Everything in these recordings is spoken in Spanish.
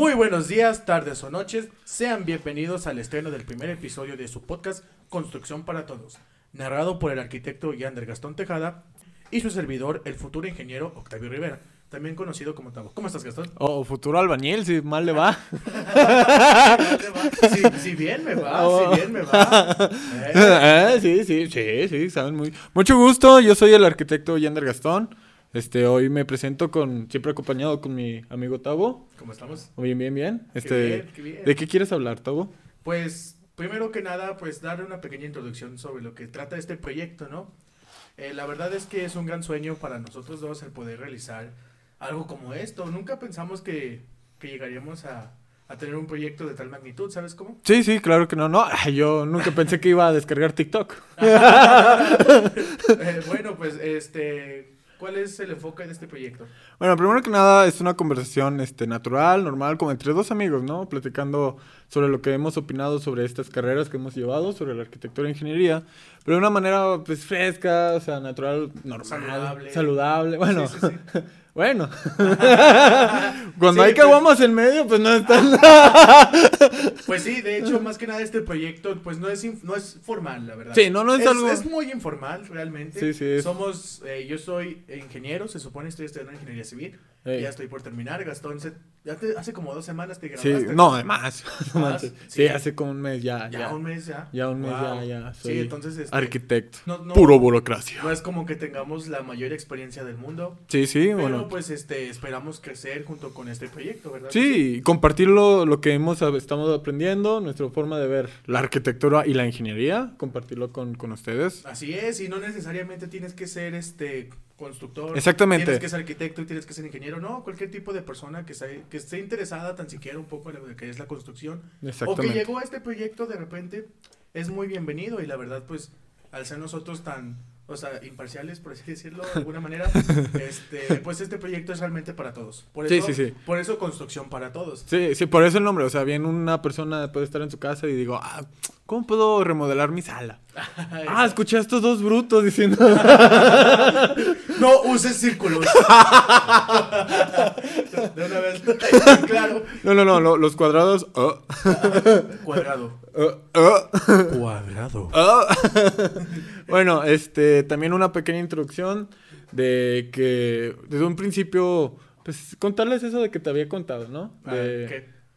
Muy buenos días, tardes o noches. Sean bienvenidos al estreno del primer episodio de su podcast Construcción para Todos, narrado por el arquitecto Yander Gastón Tejada y su servidor, el futuro ingeniero Octavio Rivera, también conocido como Tavo. ¿Cómo estás, Gastón? O futuro albañil, si mal le va. si, si bien me va, si bien me va. Eh, sí, sí, sí, sí, saben muy. Mucho gusto, yo soy el arquitecto Yander Gastón. Este, hoy me presento con, siempre acompañado con mi amigo Tavo. ¿Cómo estamos? Bien, bien, bien. Qué Este, bien, qué bien. ¿de qué quieres hablar, Tavo? Pues, primero que nada, pues darle una pequeña introducción sobre lo que trata este proyecto, ¿no? Eh, la verdad es que es un gran sueño para nosotros dos el poder realizar algo como esto. Nunca pensamos que, que llegaríamos a, a tener un proyecto de tal magnitud, ¿sabes cómo? Sí, sí, claro que no, no. Yo nunca pensé que iba a descargar TikTok. Eh, bueno, pues, este, ¿cuál es el enfoque de este proyecto? Bueno, primero que nada es una conversación este, natural, normal, como entre dos amigos, ¿no? Platicando sobre lo que hemos opinado sobre estas carreras que hemos llevado, sobre la arquitectura e ingeniería, pero de una manera pues fresca, o sea, natural, normal, Saludable. saludable. Bueno, Sí, sí, sí. bueno. Cuando Sí, hay pues- caguamas en medio, pues no están... Pues sí, de hecho, más que nada este proyecto, pues no es, no es formal, la verdad. Sí, no, no es algo- Es muy informal, realmente. Sí, sí, Somos, eh, yo soy ingeniero, se supone, estoy estudiando ingeniería civil. Ya estoy por terminar, Gastón, se- ya te- hace como dos semanas Sí, grabaste. no, además. Más, sí, sí. hace como un mes ya, Ya, ya. un mes ya. Ya un mes Wow. ya, ya. Soy Sí, entonces, este, arquitecto. no- no- Puro burocracia. No es como que tengamos la mayor experiencia del mundo, Sí, sí, pero bueno. pues este esperamos crecer junto con este proyecto, ¿verdad? Sí, y compartir lo, lo que hemos, estamos aprendiendo, nuestra forma de ver la arquitectura y la ingeniería, compartirlo con, con ustedes. Así es, y no necesariamente tienes que ser este constructor. Exactamente. Tienes que ser arquitecto y tienes que ser ingeniero. No, cualquier tipo de persona que, sea- que esté interesada tan siquiera un poco en lo que es la construcción. O que Exactamente. llegó a este proyecto de repente, es muy bienvenido. Y la verdad, pues, al ser nosotros tan, o sea, imparciales, por así decirlo, de alguna manera, este, pues este proyecto es realmente para todos. Por Sí, eso, sí, sí. Por eso construcción para todos. Sí, sí, por eso el nombre. O sea, bien una persona puede estar en su casa y digo, ah, ¿cómo puedo remodelar mi sala? Ah, escuché a estos dos brutos diciendo. No uses círculos. de una vez, claro. No, no, no, lo- los cuadrados. oh, Cuadrado. oh, oh. Cuadrado. Bueno, este, también una pequeña introducción de que desde un principio, pues contarles eso de que te había contado, ¿no? Ah, De,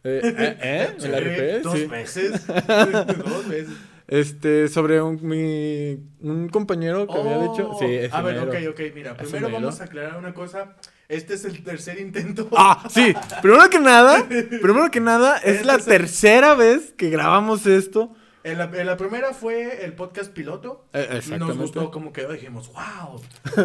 ¿qué? de- ¿eh? ¿eh? Sí, ¿El RP? Dos Sí. veces. dos veces. Este, sobre un, mi, un compañero que había dicho. Sí, ese a ver, ok, ok, mira. Primero mero. vamos a aclarar una cosa. Este es el tercer intento. Ah, sí. Primero que nada, primero que nada, es la tercera vez que grabamos esto. En la, en la primera fue el podcast piloto. Eh, Nos gustó como quedó, dijimos, wow.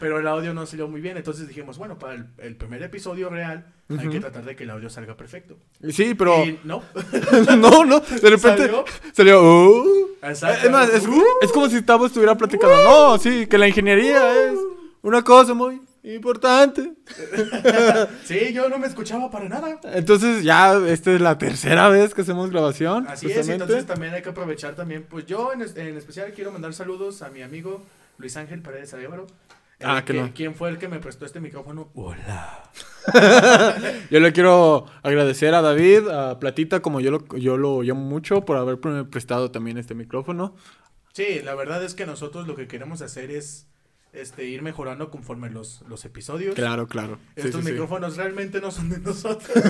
Pero el audio no salió muy bien, entonces dijimos, bueno, para el, el primer episodio real hay Ujú. que tratar de que el audio salga perfecto. Sí, pero. Y no. no, no. De repente ¿Salió? salió. "Uh". Exacto. Es más, es, Uh. es como si Tavo estuviera platicando. No, sí, que la ingeniería es una cosa muy importante. Sí, yo no me escuchaba para nada. Entonces, ya, esta es la tercera vez que hacemos grabación. Así es, entonces también hay que aprovechar también, pues yo en, en especial quiero mandar saludos a mi amigo Luis Ángel Paredes Arevalo. eh, Ah, que que- no. ¿Quién fue el que me prestó este micrófono? Hola. Yo le quiero agradecer a David, a Platita, como yo lo, yo lo llamo mucho, por haberme prestado también este micrófono. Sí, la verdad es que nosotros lo que queremos hacer es este ir mejorando conforme los, los episodios. Claro, claro. Estos sí, sí. micrófonos realmente no son de nosotros.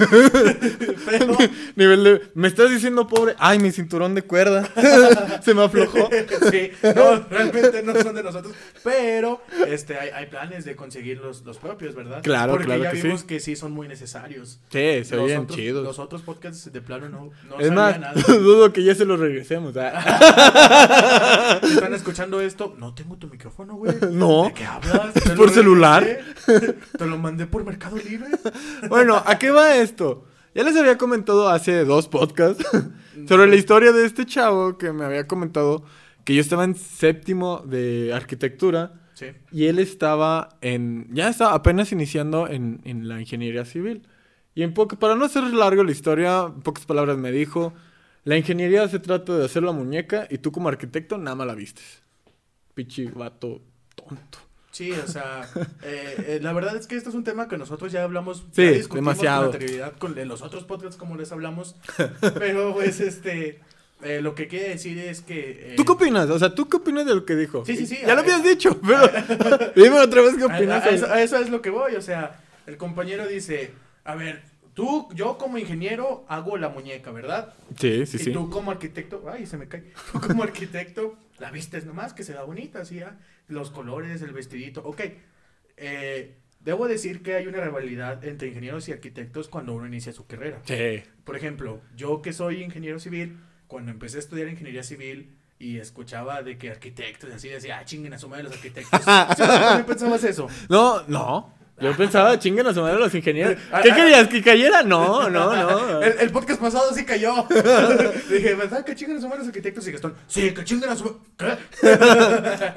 Pero Nivel de... Me estás diciendo pobre. Ay, mi cinturón de cuerda. Se me aflojó. sí, no, realmente no son de nosotros. Pero este hay, hay planes de conseguir los, los propios, ¿verdad? Claro, Porque claro ya que sí. vimos que sí son muy necesarios. Sí, se oyen chidos. Los otros podcasts de plano no, no es más, nada. dudo que ya se los regresemos. ah. Están escuchando esto, no tengo tu micrófono, güey. No. ¿De qué hablas? Es por celular. Te lo mandé por Mercado Libre. Bueno, ¿a qué va esto? Ya les había comentado hace dos podcasts sobre la historia de este chavo que me había comentado que yo estaba en séptimo de arquitectura Sí. y él estaba en, ya estaba apenas iniciando en, en la ingeniería civil. Y en poco, para no hacer largo la historia, en pocas palabras me dijo, la ingeniería se trata de hacer la muñeca y tú como arquitecto nada más la vistes. Pichi vato tonto. Sí, o sea, eh, eh, la verdad es que este es un tema que nosotros ya hablamos, Sí, ya discutimos demasiado. con anterioridad con en los otros podcasts como les hablamos, pero pues este, eh, lo que quiere decir es que... ¿Tú qué opinas? O sea, ¿tú qué opinas de lo que dijo? Sí, sí, sí, Ya lo habías dicho, pero dime otra vez qué opinas. a- a eso, a eso es lo que voy, o sea, el compañero dice, a ver, tú, yo como ingeniero hago la muñeca, ¿verdad? Sí, sí, y sí. tú como arquitecto, ay, se me cae, tú como arquitecto la vistes nomás, que se da bonita, así, ¿ah? Los colores, el vestidito, ok. Eh, debo decir que hay una rivalidad entre ingenieros y arquitectos cuando uno inicia su carrera. Sí. Por ejemplo, yo que soy ingeniero civil, cuando empecé a estudiar ingeniería civil y escuchaba de que arquitectos y así decía, ah, chinguen a su madre los arquitectos. ¿Sí, ¿tú también pensabas eso? No, no. Yo pensaba, chinguen a su madre los ingenieros. Ah, ¿Qué ah. querías? ¿Que cayera? No, no, no. El, el podcast pasado sí cayó. Dije, ¿verdad que chinguen a su madre los arquitectos? Y Gastón, sí, que chinguen a su madre.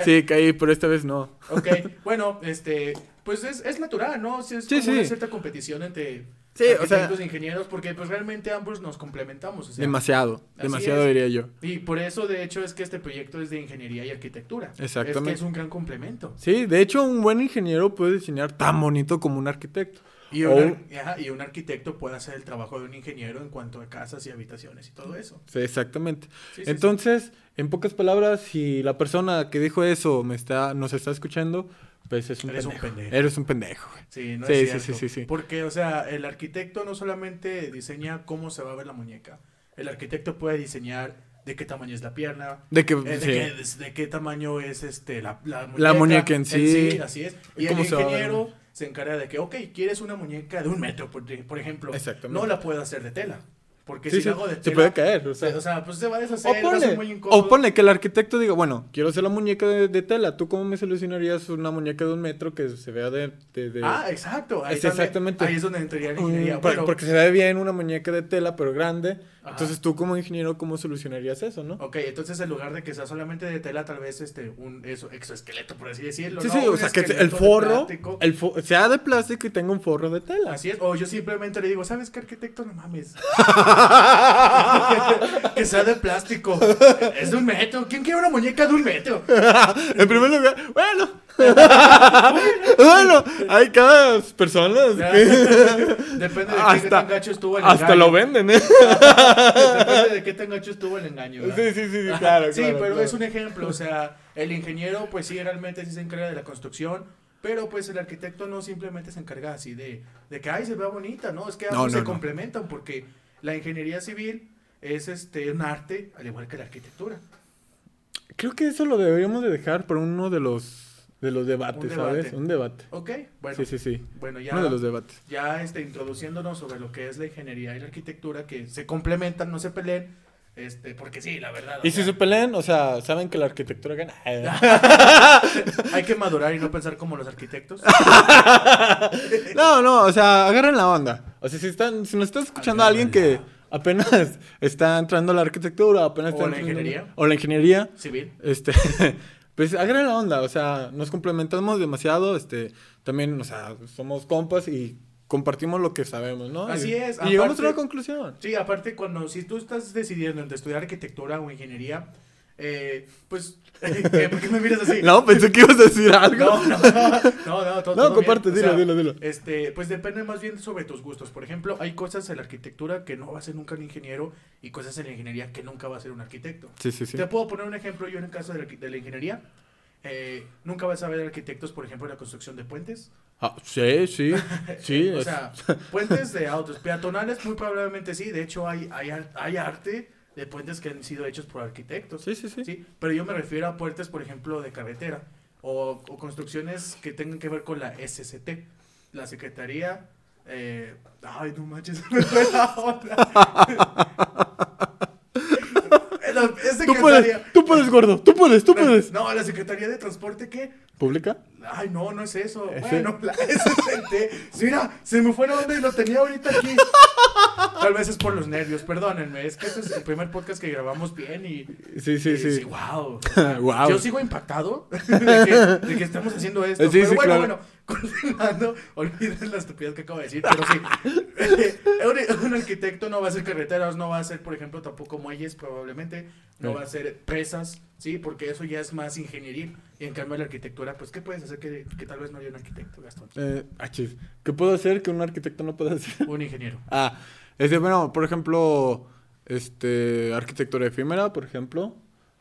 Sí, caí, pero esta vez no. Ok, bueno, este, pues es, es natural, ¿no? Sí, es Sí, como una sí. cierta competición entre Sí, o sea- arquitectos e ingenieros, porque pues realmente ambos nos complementamos. O sea, Demasiado, demasiado es. diría yo. Y por eso, de hecho, es que este proyecto es de ingeniería y arquitectura. Exactamente. Es que es un gran complemento. Sí, de hecho, un buen ingeniero puede diseñar tan bonito como un arquitecto. Y un, ajá, y un arquitecto puede hacer el trabajo de un ingeniero en cuanto a casas y habitaciones y todo eso. Sí, exactamente. Sí, sí, Entonces, en pocas palabras, si la persona que dijo eso me está, nos está escuchando, pues es un Eres un pendejo. Eres un pendejo. güey. Sí, sí no Sí, es sí, cierto. sí, sí, sí. Porque, o sea, el arquitecto no solamente diseña cómo se va a ver la muñeca. El arquitecto puede diseñar de qué tamaño es la pierna, De que, Eh, de, sí. qué, de- de qué tamaño es este la, la muñeca. La muñeca en sí. así es. Y el ingeniero se encarga de que, ok, quieres una muñeca de un metro, por, por ejemplo. Exactamente. No la puedo hacer de tela. Porque Sí, si sí, la hago de se tela. puede caer. O sea, O sea, pues se va a deshacer, O va a ser ponle, muy incómodo. o ponle que el arquitecto diga, bueno, quiero hacer la muñeca de, de tela. ¿Tú cómo me solucionarías una muñeca de un metro que se vea de... de- de- Ah, exacto. Ahí Es también- exactamente. Ahí es donde entraría la ingeniería. Bueno, porque se ve bien una muñeca de tela, pero grande. Ajá. Entonces tú como ingeniero, ¿cómo solucionarías eso, no? Ok, entonces en lugar de que sea solamente de tela, tal vez este, un eso, exoesqueleto, por así decirlo. Sí, ¿no? sí, o sea, que el forro, el fo- sea de plástico y tenga un forro de tela. Así es, o yo simplemente le digo, ¿sabes qué arquitecto? No mames. que sea de plástico. Es de un metro. ¿Quién quiere una muñeca de un metro? en primer lugar, bueno. bueno, hay cada persona que Depende de qué Hasta- tan gacho estuvo el hasta engaño. lo venden, ¿eh? Depende de qué tan gacho estuvo el engaño. ¿verdad? Sí, sí, sí, sí, Ajá. claro, Sí, claro, pero claro. es un ejemplo, o sea, el ingeniero pues sí realmente sí se encarga de la construcción, pero pues el arquitecto no simplemente se encarga así de, de que, ay, se vea bonita, ¿no? Es que No, se no. complementan porque la ingeniería civil es este un arte al igual que la arquitectura. Creo que eso lo deberíamos de dejar para uno de los de los debates, debate. ¿sabes? Un debate. ¿Ok? Bueno, Sí, sí, sí. bueno ya, Uno de los debates. ya este, introduciéndonos sobre lo que es la ingeniería y la arquitectura, que se complementan, no se peleen, este, porque sí, la verdad. o Y si se pelean, o sea, saben que la arquitectura gana. Hay que madurar y no pensar como los arquitectos. No, no, o sea, agarren la onda. O sea, si están, si nos está escuchando alguien que apenas está entrando a la arquitectura, apenas O está la entrando- ingeniería. O la ingeniería, Civil. este, pues agarren la onda, o sea, nos complementamos demasiado, este, también, o sea, somos compas y compartimos lo que sabemos, ¿no? Así Y- es, Y llegamos a una conclusión. Sí, aparte cuando si tú estás decidiendo entre estudiar arquitectura o ingeniería, eh, pues, ¿qué? ¿por qué me miras así? No, pensé que ibas a decir algo. no, no, no, no, todo- No, todo bien. comparte, O dilo, sea, dilo, dilo. Este, pues depende más bien sobre tus gustos. Por ejemplo, hay cosas en la arquitectura que no va a ser nunca un ingeniero y cosas en la ingeniería que nunca va a ser un arquitecto. Sí, sí, sí. Te puedo poner un ejemplo yo en el caso de la, de la ingeniería. Eh, nunca vas a ver arquitectos, por ejemplo, en la construcción de puentes. Ah, sí, sí, sí. o sea, puentes de autos peatonales, muy probablemente sí. De hecho, hay, hay, hay arte de puentes que han sido hechos por arquitectos. sí, sí, sí. Sí, pero yo me refiero a puentes, por ejemplo, de carretera o, o construcciones que tengan que ver con la SCT, la Secretaría. eh, ay, no manches, me fue la onda. La- es Tú puedes, tú puedes, gordo, tú puedes, tú puedes. No, la Secretaría de Transporte, ¿qué? ¿Pública? Ay, no, no es eso. Ese- Bueno, la SCT. Mira, se me fue la onda y lo tenía ahorita aquí. Tal vez es por los nervios, perdónenme. Es que este es el primer podcast que grabamos bien y. Sí, sí, y sí. wow. Wow. Yo sigo impactado de que, de que estamos haciendo esto. Sí, pero sí, bueno, claro. bueno, continuando, olviden la estupidez que acabo de decir, pero sí. Eh, un, un arquitecto no va a hacer carreteras, no va a hacer, por ejemplo, tampoco muelles, probablemente. No Sí. va a hacer presas, Sí, porque eso ya es más ingeniería. Y en cambio la arquitectura, pues, ¿qué puedes hacer que, que tal vez no haya un arquitecto, Gastón? Eh, ah, chis. ¿Qué puedo hacer que un arquitecto no pueda hacer? Un ingeniero. Ah, este, bueno, por ejemplo, este, arquitectura efímera, por ejemplo.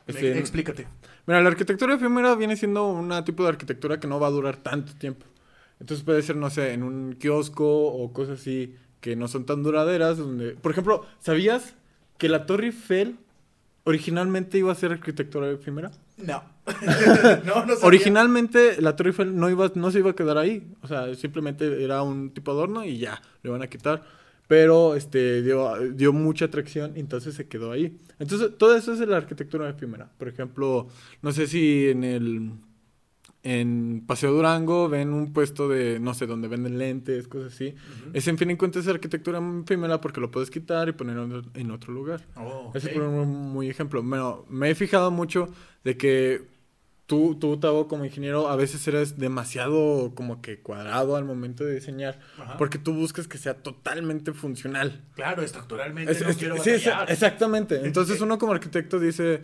Este, Explícate. Mira, la arquitectura efímera viene siendo un tipo de arquitectura que no va a durar tanto tiempo. Entonces puede ser, no sé, en un kiosco o cosas así que no son tan duraderas. Donde, por ejemplo, ¿sabías que la Torre Eiffel originalmente iba a ser arquitectura efímera? No. no, no. Originalmente la Torre Eiffel no, iba, no se iba a quedar ahí. O sea, simplemente era un tipo de adorno y ya, le van a quitar. Pero este, dio, dio mucha atracción y entonces se quedó ahí. Entonces, todo eso es la arquitectura efímera. Por ejemplo, no sé si en el en Paseo Durango ven un puesto de, no sé, donde venden lentes, cosas así. Ujú. Es en fin y cuentas arquitectura efímera porque lo puedes quitar y poner en- otro lugar. Oh, Ese es un muy ejemplo. Bueno, me he fijado mucho de que tú, tú, Tavo, como ingeniero, a veces eres demasiado como que cuadrado al momento de diseñar. Ajá. Porque tú buscas que sea totalmente funcional. Claro, estructuralmente Es- no es- quiero sí, es- exactamente. Entonces uno como arquitecto dice,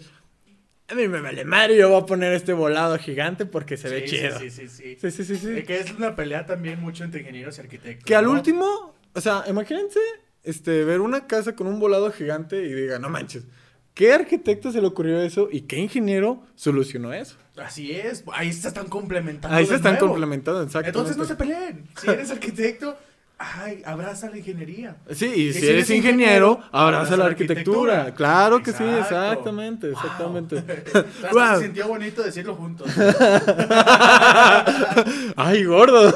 a mí me vale madre, yo voy a poner este volado gigante porque se ve Sí, chido. Sí, sí, sí. Sí, sí, sí, sí. Que es una pelea también mucho entre ingenieros y arquitectos. Que al último, o sea, imagínense este, ver una casa con un volado gigante y diga, no manches, ¿qué arquitecto se le ocurrió eso y qué ingeniero solucionó eso? Así es. Ahí se están complementando. Ahí se están nuevo. complementando, exactamente. Entonces no se peleen. Si eres arquitecto, ay, abraza la ingeniería. Sí, y si, si eres ingeniero, ingeniero, abraza la la arquitectura. arquitectura. Claro que sí, exactamente, Wow. exactamente. Hasta Wow. Se sintió bonito decirlo juntos. Ay, gordo.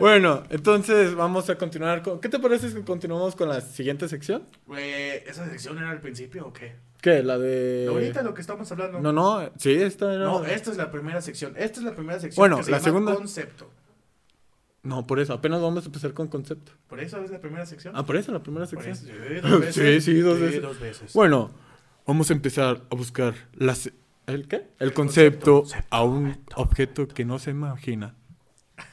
bueno, entonces vamos a continuar con... ¿Qué te parece si continuamos con la siguiente sección? ¿Esa sección era al principio o qué? ¿Qué? La de... Ahorita lo que estamos hablando. No, no, sí, esta era... No, esta es la primera sección. Esta es la primera sección. Bueno, que se la llama segunda- Concepto. No, por eso, apenas vamos a empezar con concepto. Por eso es la primera sección. Ah, por eso, la primera sección. eso, sí, dos veces. Sí, sí, dos Sí, veces. dos veces. Bueno, vamos a empezar a buscar las... ¿El qué? El concepto, concepto, a un concepto. objeto que no se imagina.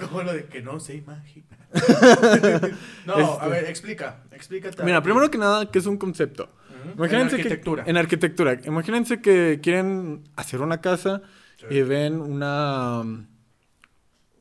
Como lo de que no se imagina. no, Este- a ver, explica. Explícate. Mira, primero que nada, ¿qué es un concepto? Imagínense en arquitectura. Que, en arquitectura. Imagínense que quieren hacer una casa Sí. y ven una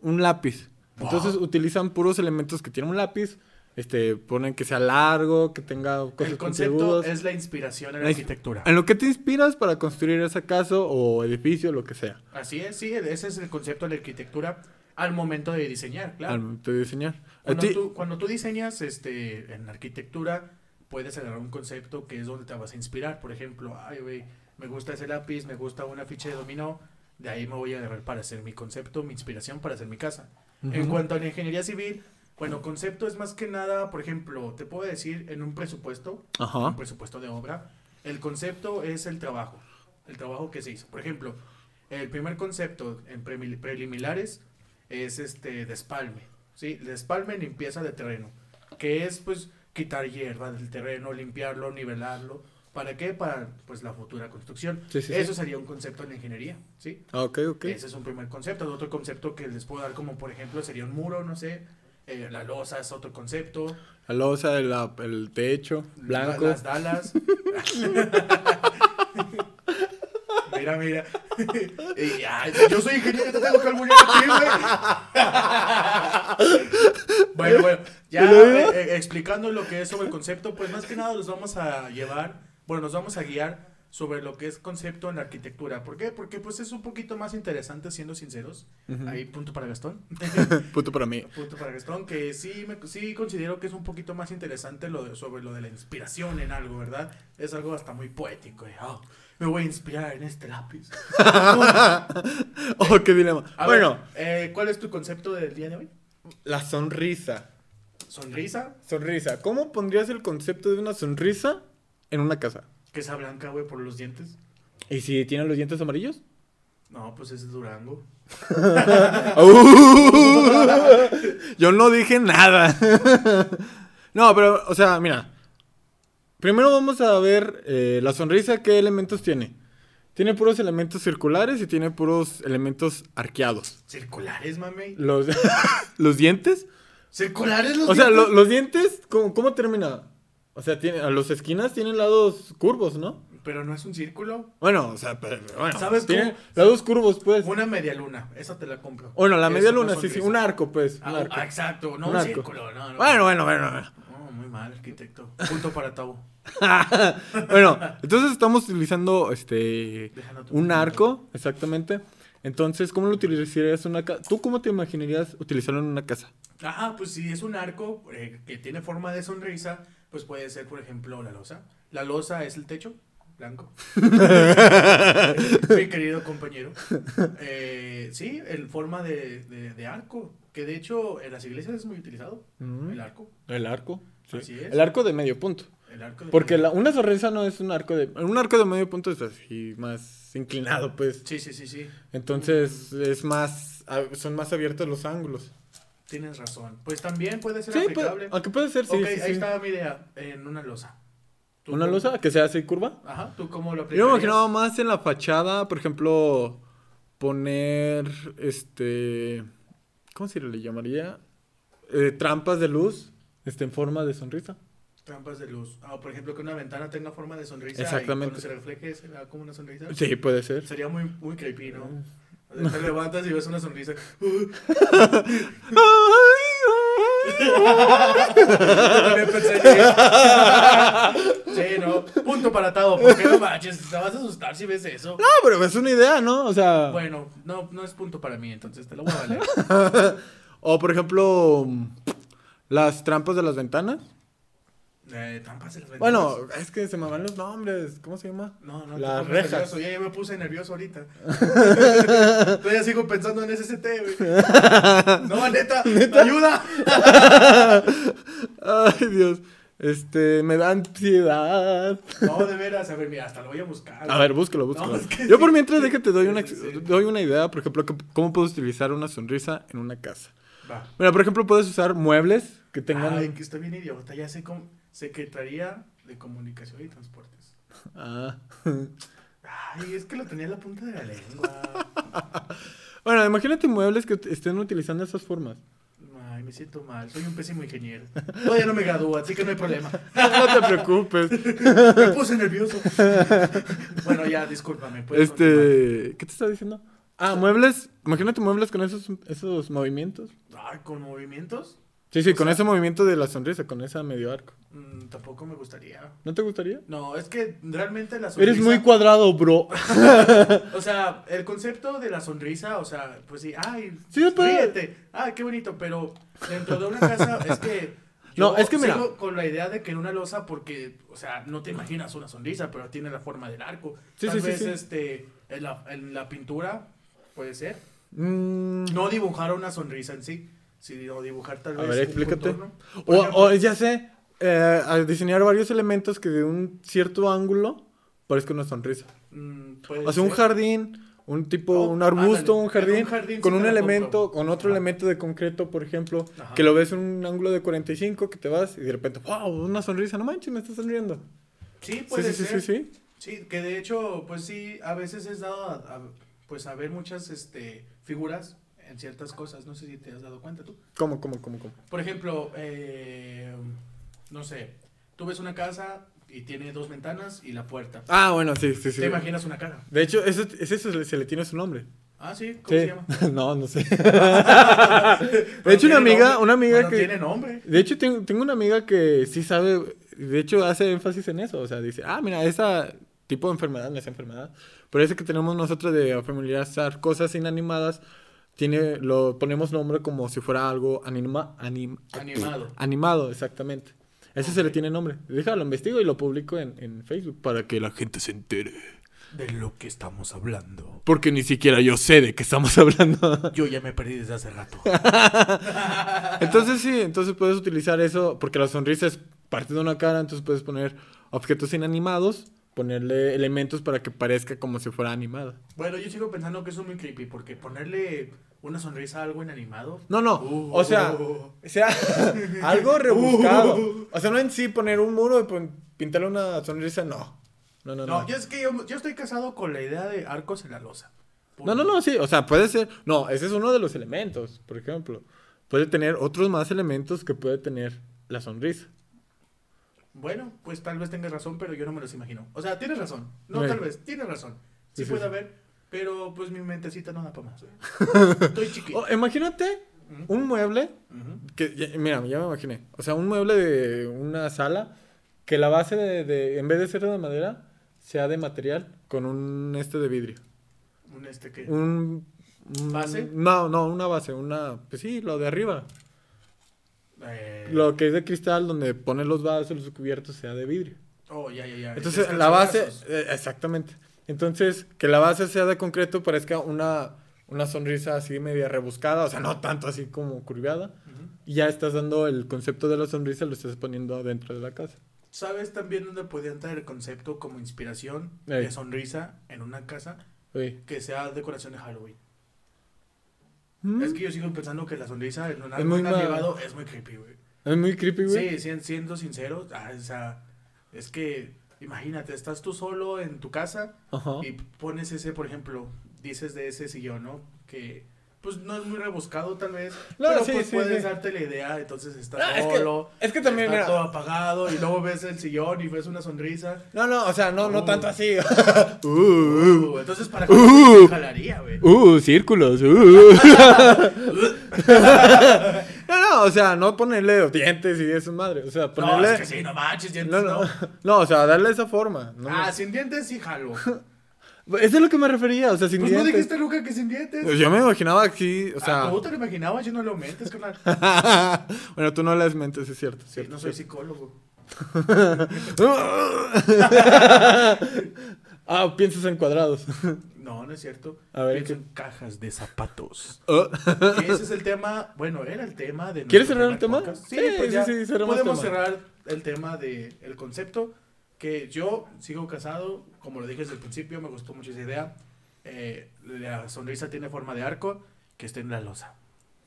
un lápiz. Entonces utilizan puros elementos que tienen un lápiz. Este, ponen que sea largo, que tenga cosas El concepto es la inspiración en la arquitectura. En lo que te inspiras para construir esa casa o edificio, lo que sea, Así es, sí, ese es el concepto de la arquitectura al momento de diseñar, claro. al momento de diseñar. Cuando tú, cuando tú diseñas este, en arquitectura, puedes agarrar un concepto que es donde te vas a inspirar. Por ejemplo, ay, güey, me gusta ese lápiz, me gusta una ficha de dominó, de ahí me voy a agarrar para hacer mi concepto, mi inspiración para hacer mi casa. En cuanto a la ingeniería civil, bueno, concepto es más que nada, por ejemplo, te puedo decir en un presupuesto, Ajá. un presupuesto de obra, el concepto es el trabajo, el trabajo que se hizo. Por ejemplo, el primer concepto en premi- preliminares es este despalme, ¿sí? Despalme, limpieza de terreno, que es pues quitar hierba del terreno, limpiarlo, nivelarlo. ¿Para qué? Para pues la futura construcción. Sí, sí, sí. Eso sería un concepto en ingeniería, ¿sí? Ah, ok, ok. Ese es un primer concepto. Otro concepto que les puedo dar como por ejemplo sería un muro, no sé. eh, la losa es otro concepto. La losa, el, el techo, blanco. la- Las dalas. mira, mira. Y, ay, yo soy ingeniero, te tengo que alburear a ti, güey. bueno, bueno. Ya eh, eh, explicando lo que es sobre el concepto, pues más que nada los vamos a llevar, bueno, nos vamos a guiar sobre lo que es concepto en la arquitectura. ¿Por qué? Porque pues es un poquito más interesante, siendo sinceros. Ujú. Ahí punto para Gastón. Punto para mí. Punto para Gastón, que sí, me, sí considero que es un poquito más interesante lo de- sobre lo de la inspiración en algo, ¿verdad? Es algo hasta muy poético. y, "Oh, me voy a inspirar en este lápiz. Oh, qué dilema. A bueno, ver, eh, ¿cuál es tu concepto del día de hoy? la sonrisa. ¿Sonrisa? Sonrisa. ¿Cómo pondrías el concepto de una sonrisa en una casa? ¿Que esa blanca, güey, por los dientes? ¿Y si tiene los dientes amarillos? No, pues es Durango. Yo no dije nada. no, pero, o sea, mira. Primero vamos a ver eh, la sonrisa, qué elementos tiene. Tiene puros elementos circulares y tiene puros elementos arqueados. ¿Circulares, mami? Los, los dientes. ¿Circulares los O sea, dientes? lo- los dientes, ¿cómo, cómo termina? O sea, tiene, a las esquinas tienen lados curvos, ¿no? pero no es un círculo. Bueno, o sea, pero, bueno. ¿Sabes tiene cómo? lados curvos, pues. Una media luna, esa te la compro. Bueno, la media una luna, sí, sí, un arco, pues. Ah, un arco. ah, exacto, no Un círculo, no, no. Bueno, bueno, bueno. bueno. No, muy mal, arquitecto. Punto para Tavo. bueno, entonces estamos utilizando este un arco, exactamente. Entonces, ¿cómo lo utilizarías en una casa? ¿Tú cómo te imaginarías utilizarlo en una casa? Ajá, pues si es un arco eh, que tiene forma de sonrisa, pues puede ser, por ejemplo, la losa. La losa es el techo blanco. Mi querido compañero. Eh, sí, en forma de, de- de arco, que de hecho en las iglesias es muy utilizado. Mm. El arco. El arco. sí. Así es. El arco de medio punto. El arco de Porque la- una sonrisa no es un arco de... Un arco de medio punto es así, más inclinado, pues. Sí, sí, sí, sí. Entonces, es más... a- Son más abiertos los ángulos. Tienes razón. Pues también puede ser Sí, aplicable. puede, aunque puede ser, sí, ok, sí, ahí sí. está mi idea, en una losa. ¿Tú ¿Una cómo- losa que sea así curva? Ajá, ¿tú cómo lo Yo aplicarías? me imaginaba más en la fachada, por ejemplo, poner, este, ¿cómo se le llamaría? Eh, trampas de luz, este, en forma de sonrisa. Trampas de luz. Ah, por ejemplo, que una ventana tenga forma de sonrisa. Exactamente. Y cuando se refleje se vea como una sonrisa. Sí, puede ser. Sería muy, muy creepy, ¿no? Sea, Te levantas y ves una sonrisa. Sí, ¿no? Punto para Tavo. ¿Por qué no manches? Te vas a asustar si ves eso. No, pero es una idea, ¿no? O sea, Bueno, no, no es punto para mí, entonces te lo voy a valer. o por ejemplo, las trampas de las ventanas. Eh, las. Bueno, es que se me van los nombres, ¿cómo se llama? No, no, Las rejas. nervioso, Ya, ya me puse nervioso ahorita. Todavía sigo pensando en SST, güey. No, neta, ayuda. Ay, Dios. Este, me da ansiedad. No, de veras, a ver, mira, hasta lo voy a buscar. A ver, búscalo, búscalo. No, es que Yo sí. por mientras déjate doy una, Sí, sí, sí. doy una idea, por ejemplo, cómo puedes utilizar una sonrisa en una casa. Va. Mira, por ejemplo, puedes usar muebles que tengan... Ay, que estoy bien idiota. Ya sé cómo. Secretaría de Comunicación y Transportes. Ah. Ay, es que lo tenía en la punta de la lengua. Bueno, imagínate muebles que estén utilizando esas formas. Ay, me siento mal. Soy un pésimo ingeniero. Todavía no me gradúo, así que no hay problema. No te preocupes. Me puse nervioso. Bueno, ya, discúlpame. continuar. Este, ¿qué te estaba diciendo? Ah, muebles. Imagínate muebles con esos, esos movimientos. Ay, con movimientos. Sí, sí, O con sea- ese movimiento de la sonrisa, con esa medio arco. Mm, tampoco me gustaría. ¿No te gustaría? No, es que realmente la sonrisa. Eres muy cuadrado, bro. O sea, el concepto de la sonrisa, o sea, pues sí, ay, Sí, pero- ríete, ay, qué bonito, pero dentro de una casa es que. No, es que mira. sigo con la idea de que en una losa, porque, o sea, no te imaginas una sonrisa, pero tiene la forma del arco. Sí, Tal sí, sí, vez, sí. este, en la, en la pintura, puede ser. Mm, No dibujar una sonrisa en sí, sino dibujar tal A vez. ver, un explícate. O, ejemplo, o ya sé, eh, a diseñar varios elementos que de un cierto ángulo parezca una sonrisa. mm, O sea, un ser. jardín, un tipo, Oh, un arbusto, ándale. un jardín, un jardín con sí un elemento, con otro Ajá. elemento de concreto, por ejemplo, Ajá. que lo ves en un ángulo de 45, que te vas y de repente, wow, una sonrisa, no manches, me estás sonriendo. Sí, Sí, puede sí, sí, ser. sí, sí. Sí, que de hecho, pues sí, a veces es dado a, a, pues a ver muchas este, figuras en ciertas cosas. No sé si te has dado cuenta tú. ¿Cómo, cómo, cómo, cómo? Por ejemplo, eh, no sé, tú ves una casa y tiene dos ventanas y la puerta. Ah, bueno, sí, sí, sí. Te imaginas una cara. De hecho, eso, eso se le- tiene su nombre. Ah, sí, ¿cómo Sí. se llama? no, no sé. De hecho, una amiga, una amiga no que... tiene nombre. De hecho, tengo, tengo una amiga que sí sabe, de hecho hace énfasis en eso, o sea, dice, ah, mira, esa tipo de enfermedad, no es enfermedad, pero ese que tenemos nosotros de familiarizar cosas inanimadas, tiene, lo ponemos nombre como si fuera algo anima, anim- Animado. animado, exactamente. Ese se le tiene nombre. Déjalo, lo investigo y lo publico en, en Facebook para que la gente se entere. De lo que estamos hablando. Porque ni siquiera yo sé de qué estamos hablando. Yo ya me perdí desde hace rato. Entonces sí, entonces puedes utilizar eso, porque la sonrisa es parte de una cara, entonces puedes poner objetos inanimados, ponerle elementos para que parezca como si fuera animada. Bueno, yo sigo pensando que eso es muy creepy porque ponerle una sonrisa algo inanimado. No, no, Uh. o sea, o sea, algo rebuscado. O sea, no en sí poner un muro y pintarle una sonrisa, no. No, no, no. No, yo es que yo, yo estoy casado con la idea de arcos en la losa. No, no, no, sí, o sea, puede ser, no, ese es uno de los elementos, por ejemplo. Puede tener otros más elementos que puede tener la sonrisa. Bueno, pues tal vez tengas razón, pero yo no me los imagino. O sea, tienes razón. No, Sí. tal vez, tienes razón. Sí, Sí, sí, puede sí. haber, pero pues mi mentecita no da para más. Estoy chiquito. Oh, imagínate un mueble que, ya- mira, ya me imaginé. O sea, un mueble de una sala que la base de, de- en vez de ser de madera, sea de material con un este de vidrio. Un este que... Un, un- ¿Base? No, no, una base, una, pues sí, lo de arriba. eh, Lo que es de cristal, donde ponen los vasos, los cubiertos, sea de vidrio. Oh, ya, ya, ya. Entonces, la base, eh, exactamente. Entonces, que la base sea de concreto parezca una, una sonrisa así media rebuscada, o sea, no tanto así como curviada. Y ya estás dando el concepto de la sonrisa, lo estás poniendo dentro de la casa. ¿Sabes también dónde podían traer el concepto como inspiración Ey. de sonrisa en una casa? Que sea decoración de Halloween. Mm, Es que yo sigo pensando que la sonrisa en un árbol es muy creepy, güey. Es muy creepy, güey. Sí, sien- siendo sincero, ah, o sea, es que imagínate, estás tú solo en tu casa Ajá. y pones ese, por ejemplo, dices de ese sillón, ¿no? Que pues no es muy rebuscado tal vez, No, pero sí, pues sí, puedes sí. darte la idea, entonces estás Ah, es que- solo, Es que también, está mira. todo apagado y luego ves el sillón y ves una sonrisa. No, no, o sea, no, no Uh. tanto así. uh, uh, Uh, entonces para Uh. Halloween sí jalaría, güey. uh, círculos. uh. no, no, o sea, no ponerle dientes y eso madre. O sea, No, ponerle. es que sí, no manches, dientes no, no. no, no, o sea, darle esa forma. No, Ah, sin dientes sí jalo. Eso es lo que me refería, o sea, sin Pues no dientes. dijiste nunca que sin dientes. Pues yo me imaginaba aquí, o sea. Ah, tú te lo imaginabas, yo no lo mentes, carnal. bueno, tú no lees mentes, es cierto. Sí, cierto, no soy cierto. psicólogo. ah, piensas en cuadrados. No, no es cierto. A ver, Pienso ¿qué? en cajas de zapatos. Oh. Que ese es el tema, bueno, era el tema de ¿Quieres nuestro cerrar el tema? Sí, Sí, pues sí, ya sí, cerramos podemos tema. cerrar el tema del el concepto. Que yo sigo casado, como lo dije desde el principio, me gustó mucho esa idea. Eh, la sonrisa tiene forma de arco, que esté en la losa.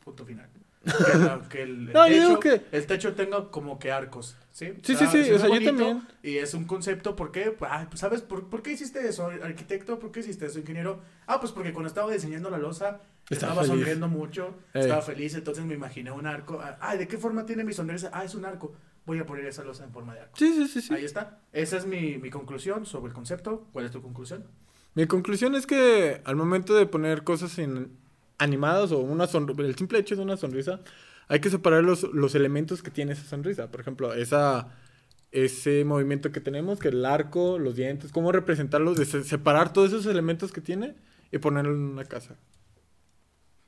Punto final. Que, la- que el, No, yo techo, digo que- el techo tenga como que arcos, ¿sí? Sí, sí, sí, o sea, yo también. Y es un concepto, ¿por qué? Ah, pues, ¿Sabes por, por qué hiciste eso, arquitecto? ¿Por qué hiciste eso, ingeniero? Ah, pues porque cuando estaba diseñando la losa, Estaba sonriendo mucho, Ey. estaba feliz, entonces me imaginé un arco. Ah, ¿de qué forma tiene mi sonrisa? Ah, es un arco. Voy a poner esa losa en forma de arco. Sí, sí, sí, sí. Ahí está. Esa es mi, mi conclusión sobre el concepto. ¿Cuál es tu conclusión? Mi conclusión es que al momento de poner cosas en- animadas o una sonrisa, el simple hecho de una sonrisa, hay que separar los, los elementos que tiene esa sonrisa. Por ejemplo, esa, ese movimiento que tenemos, que el arco, los dientes, cómo representarlos, de se- separar todos esos elementos que tiene y ponerlo en una casa.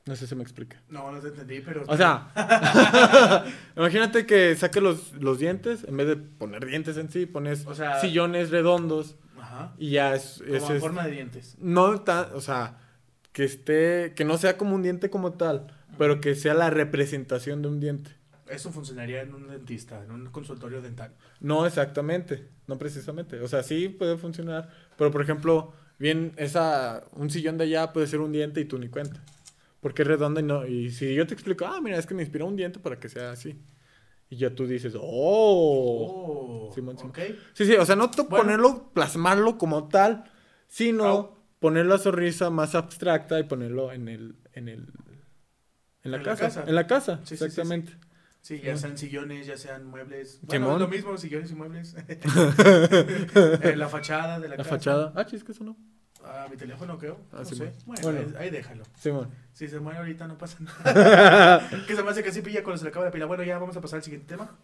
No sé si me explica. No, no te entendí, pero... O sea, imagínate que saque los, los dientes, en vez de poner dientes en sí, pones O sea- sillones redondos Ajá. y ya es... Como ese en es- forma de dientes. no tan, o sea, que esté, que no sea como un diente como tal, pero que sea la representación de un diente. Eso funcionaría en un dentista, en un consultorio dental. No exactamente, no precisamente. O sea, sí puede funcionar, pero por ejemplo, bien, esa, un sillón de allá puede ser un diente y tú ni cuenta. Porque es redonda y no, y si yo te explico, ah, mira, es que me inspiró un diente para que sea así. Y ya tú dices, oh. Oh, Simón, Simón. ok. Sí, sí, o sea, no Bueno. ponerlo, plasmarlo como tal, sino. Poner la sonrisa más abstracta y ponerlo en el, en el, en la, En la casa, casa. En la casa, Sí, sí, sí, sí. exactamente. Sí, ya sean sillones, ya sean muebles. Bueno, es lo mismo, sillones y muebles. Eh, la fachada de la, La casa. fachada. Ah, chis, que eso no. Ah, mi teléfono creo. Ah, no sé. Bueno, Bueno. ahí, ahí déjalo. Simón. Si se muere ahorita no pasa nada. que se me hace que sí pilla cuando se le acaba la pila. Bueno, ya vamos a pasar al siguiente tema.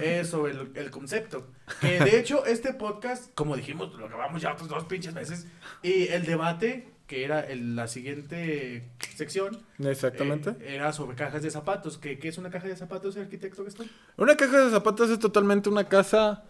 Es sobre el, el concepto. Que de hecho, este podcast, como dijimos, lo grabamos ya otras dos pinches veces. Y el debate, que era el- la siguiente sección, Exactamente. eh, era sobre cajas de zapatos. ¿Qué, qué es una caja de zapatos, arquitecto Gastón? Una caja de zapatos es totalmente una casa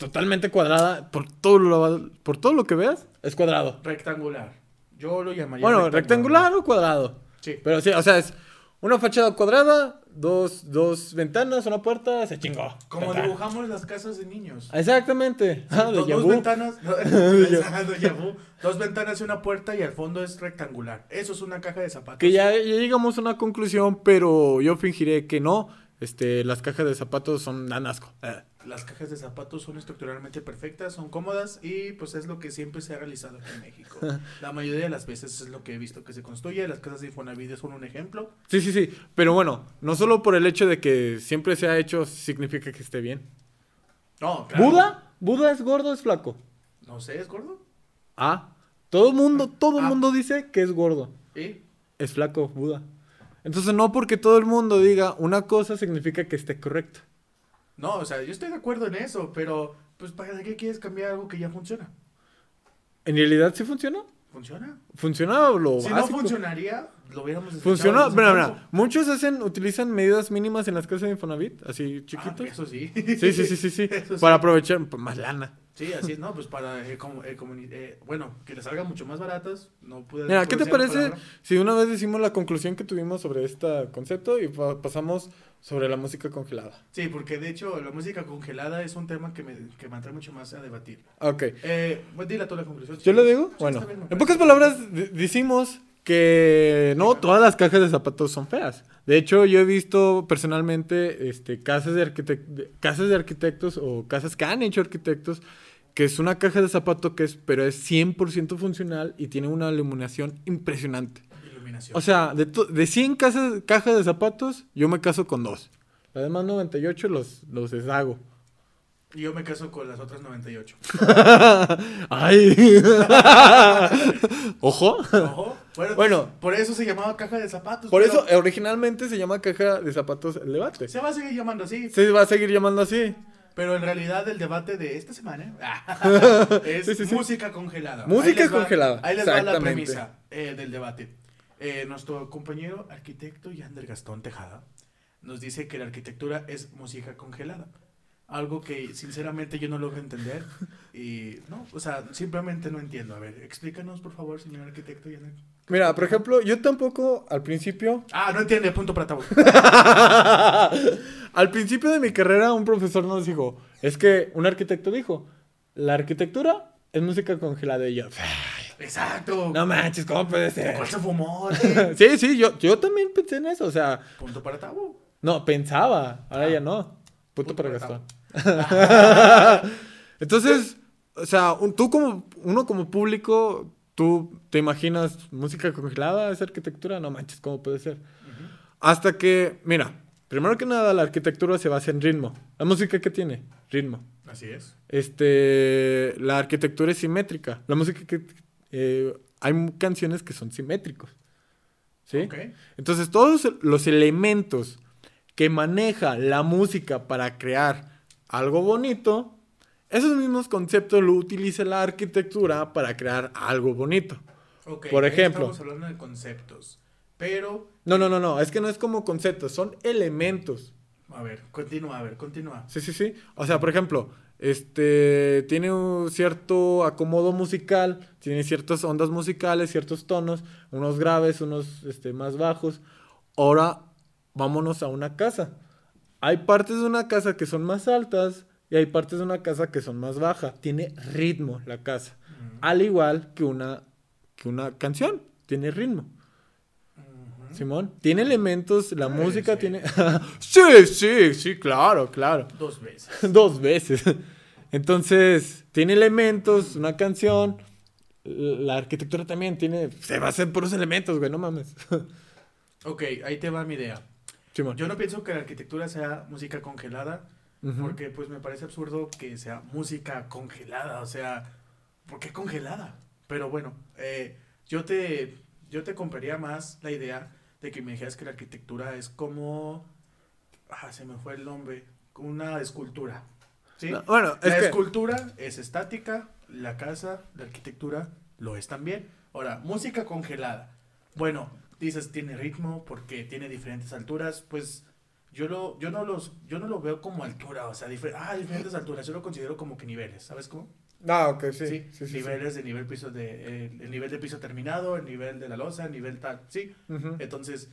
totalmente cuadrada. Por todo lo, por todo lo que veas, es cuadrado. Rectangular. Yo lo llamaría Bueno, rectangular o cuadrado. Sí. Pero sí, o sea, es una fachada cuadrada, dos, dos ventanas, una puerta, se chingó. Como dibujamos las casas de niños. Exactamente. Ah, Do- de dos ventanas, vu. dos ventanas y una puerta y al fondo es rectangular. Eso es una caja de zapatos. Que ya, ya llegamos a una conclusión, pero yo fingiré que no. Este, las cajas de zapatos son dan asco. Eh. Las cajas de zapatos son estructuralmente perfectas, son cómodas y pues es lo que siempre se ha realizado aquí en México. La mayoría de las veces es lo que he visto que se construye. Las casas de Infonavit son un ejemplo. Sí, sí, sí. Pero bueno, no solo por el hecho de que siempre se ha hecho significa que esté bien. No, claro. ¿Buda? ¿Buda es gordo o es flaco? No sé, ¿es gordo? Ah, todo mundo, todo el Ah. mundo dice que es gordo. ¿Y? Es flaco, Buda. Entonces no porque todo el mundo diga una cosa significa que esté correcto. No, o sea, yo estoy de acuerdo en eso, pero pues ¿para qué quieres cambiar algo que ya funciona? ¿En realidad sí funciona? ¿Funciona? ¿Funciona lo Si no funcionaría, lo hubiéramos Funciona, mira, mira, muchos hacen, utilizan medidas mínimas en las casas de Infonavit, así Ah, chiquitos. eso sí. Sí, sí, sí, sí, sí. para aprovechar pues, más lana. Sí, así es, ¿no? Pues para, eh, como- eh, eh, bueno, que les salgan mucho más baratas, no pude Mira, ¿qué te parece si una vez decimos la conclusión que tuvimos sobre este concepto y pa- pasamos sobre la música congelada? Sí, porque de hecho la música congelada es un tema que me, que me atrae mucho más a debatir. Ok. Eh, pues dila tú la conclusión. ¿Yo le digo? Sí, Bueno, en pocas palabras de- decimos que no todas las cajas de zapatos son feas. De hecho, yo he visto personalmente este, casas, de- casas de arquitectos o casas que han hecho arquitectos que es una caja de zapato que es, pero es 100% funcional y tiene una iluminación impresionante. Iluminación. O sea, de, de 100 casas, cajas de zapatos, yo me caso con dos. Las demás 98 los, los deshago. y yo me caso con las otras 98. ¡Ay! ¿Ojo? Ojo. Bueno, Bueno. por eso se llamaba caja de zapatos. Por pero eso, originalmente se llama caja de zapatos el debate. Se va a seguir llamando así. Se va a seguir llamando así. Pero en realidad el debate de esta semana es Sí, sí, sí. música congelada. Música Ahí les va- congelada, Ahí les va la premisa eh, del debate. Eh, nuestro compañero arquitecto Yander Gastón Tejada nos dice que la arquitectura es música congelada. Algo que sinceramente yo no logro entender. Y no, o sea, simplemente no entiendo. A ver, explícanos por favor, señor arquitecto Yander. Mira, por ejemplo, yo tampoco al principio. Ah, no entiende, punto para tabú. al principio de mi carrera, un profesor nos dijo: Es que un arquitecto dijo, la arquitectura es música congelada. Y yo, Exacto. no manches, ¿cómo puede ser? ¿Cuál se fumó? Sí, sí, yo, yo también pensé en eso. O sea, punto para tabú. no, pensaba. Ahora ya no. Punto para para Gastón. Entonces, o sea, un- tú como, uno como público, tú te imaginas música congelada, esa arquitectura, no manches, ¿cómo puede ser? Hasta que, mira, primero que nada, la arquitectura se basa en ritmo. ¿La música qué tiene? Ritmo. Así es. Este, la arquitectura es simétrica. La música que, eh, hay canciones que son simétricos. ¿Sí? Entonces, todos los elementos que maneja la música para crear algo bonito, esos mismos conceptos lo utiliza la arquitectura para crear algo bonito. Por ejemplo. Estamos hablando de conceptos. Pero, No, no, no, no, es que no es como conceptos, son elementos. a ver, continúa, a ver, continúa. Sí, sí, sí. O sea, por ejemplo, este tiene un cierto acomodo musical, tiene ciertas ondas musicales, ciertos tonos, unos graves, unos este, más bajos. Ahora vámonos a una casa. Hay partes de una casa que son más altas y hay partes de una casa que son más bajas. Tiene ritmo la casa. Al igual que una, que una canción, tiene ritmo. Simón, tiene elementos, la Sí, música sí. tiene... sí, sí, sí, claro, claro. Dos veces. Dos veces. Entonces, tiene elementos, una canción. La arquitectura también tiene. Se basa en puros elementos, güey, no mames. Ok, ahí te va mi idea. Simón. Yo no pienso que la arquitectura sea música congelada, Porque pues me parece absurdo que sea música congelada, o sea, ¿por qué congelada? Pero bueno, eh, yo te yo te compraría más la idea de que me dijeras que la arquitectura es como ah, se me fue el nombre, una escultura. ¿Sí? No, bueno, es la que. escultura es estática, la casa, la arquitectura lo es también. Ahora, música congelada. Bueno, dices tiene ritmo porque tiene diferentes alturas, pues yo lo yo no los yo no lo veo como altura, o sea, difer- ah, diferentes alturas, yo lo considero como que niveles, ¿sabes cómo? Ah, ok, sí. Sí, sí, sí, niveles de nivel piso de eh, el nivel de piso terminado, el nivel de la losa, el nivel tal, sí. Ujú. Entonces,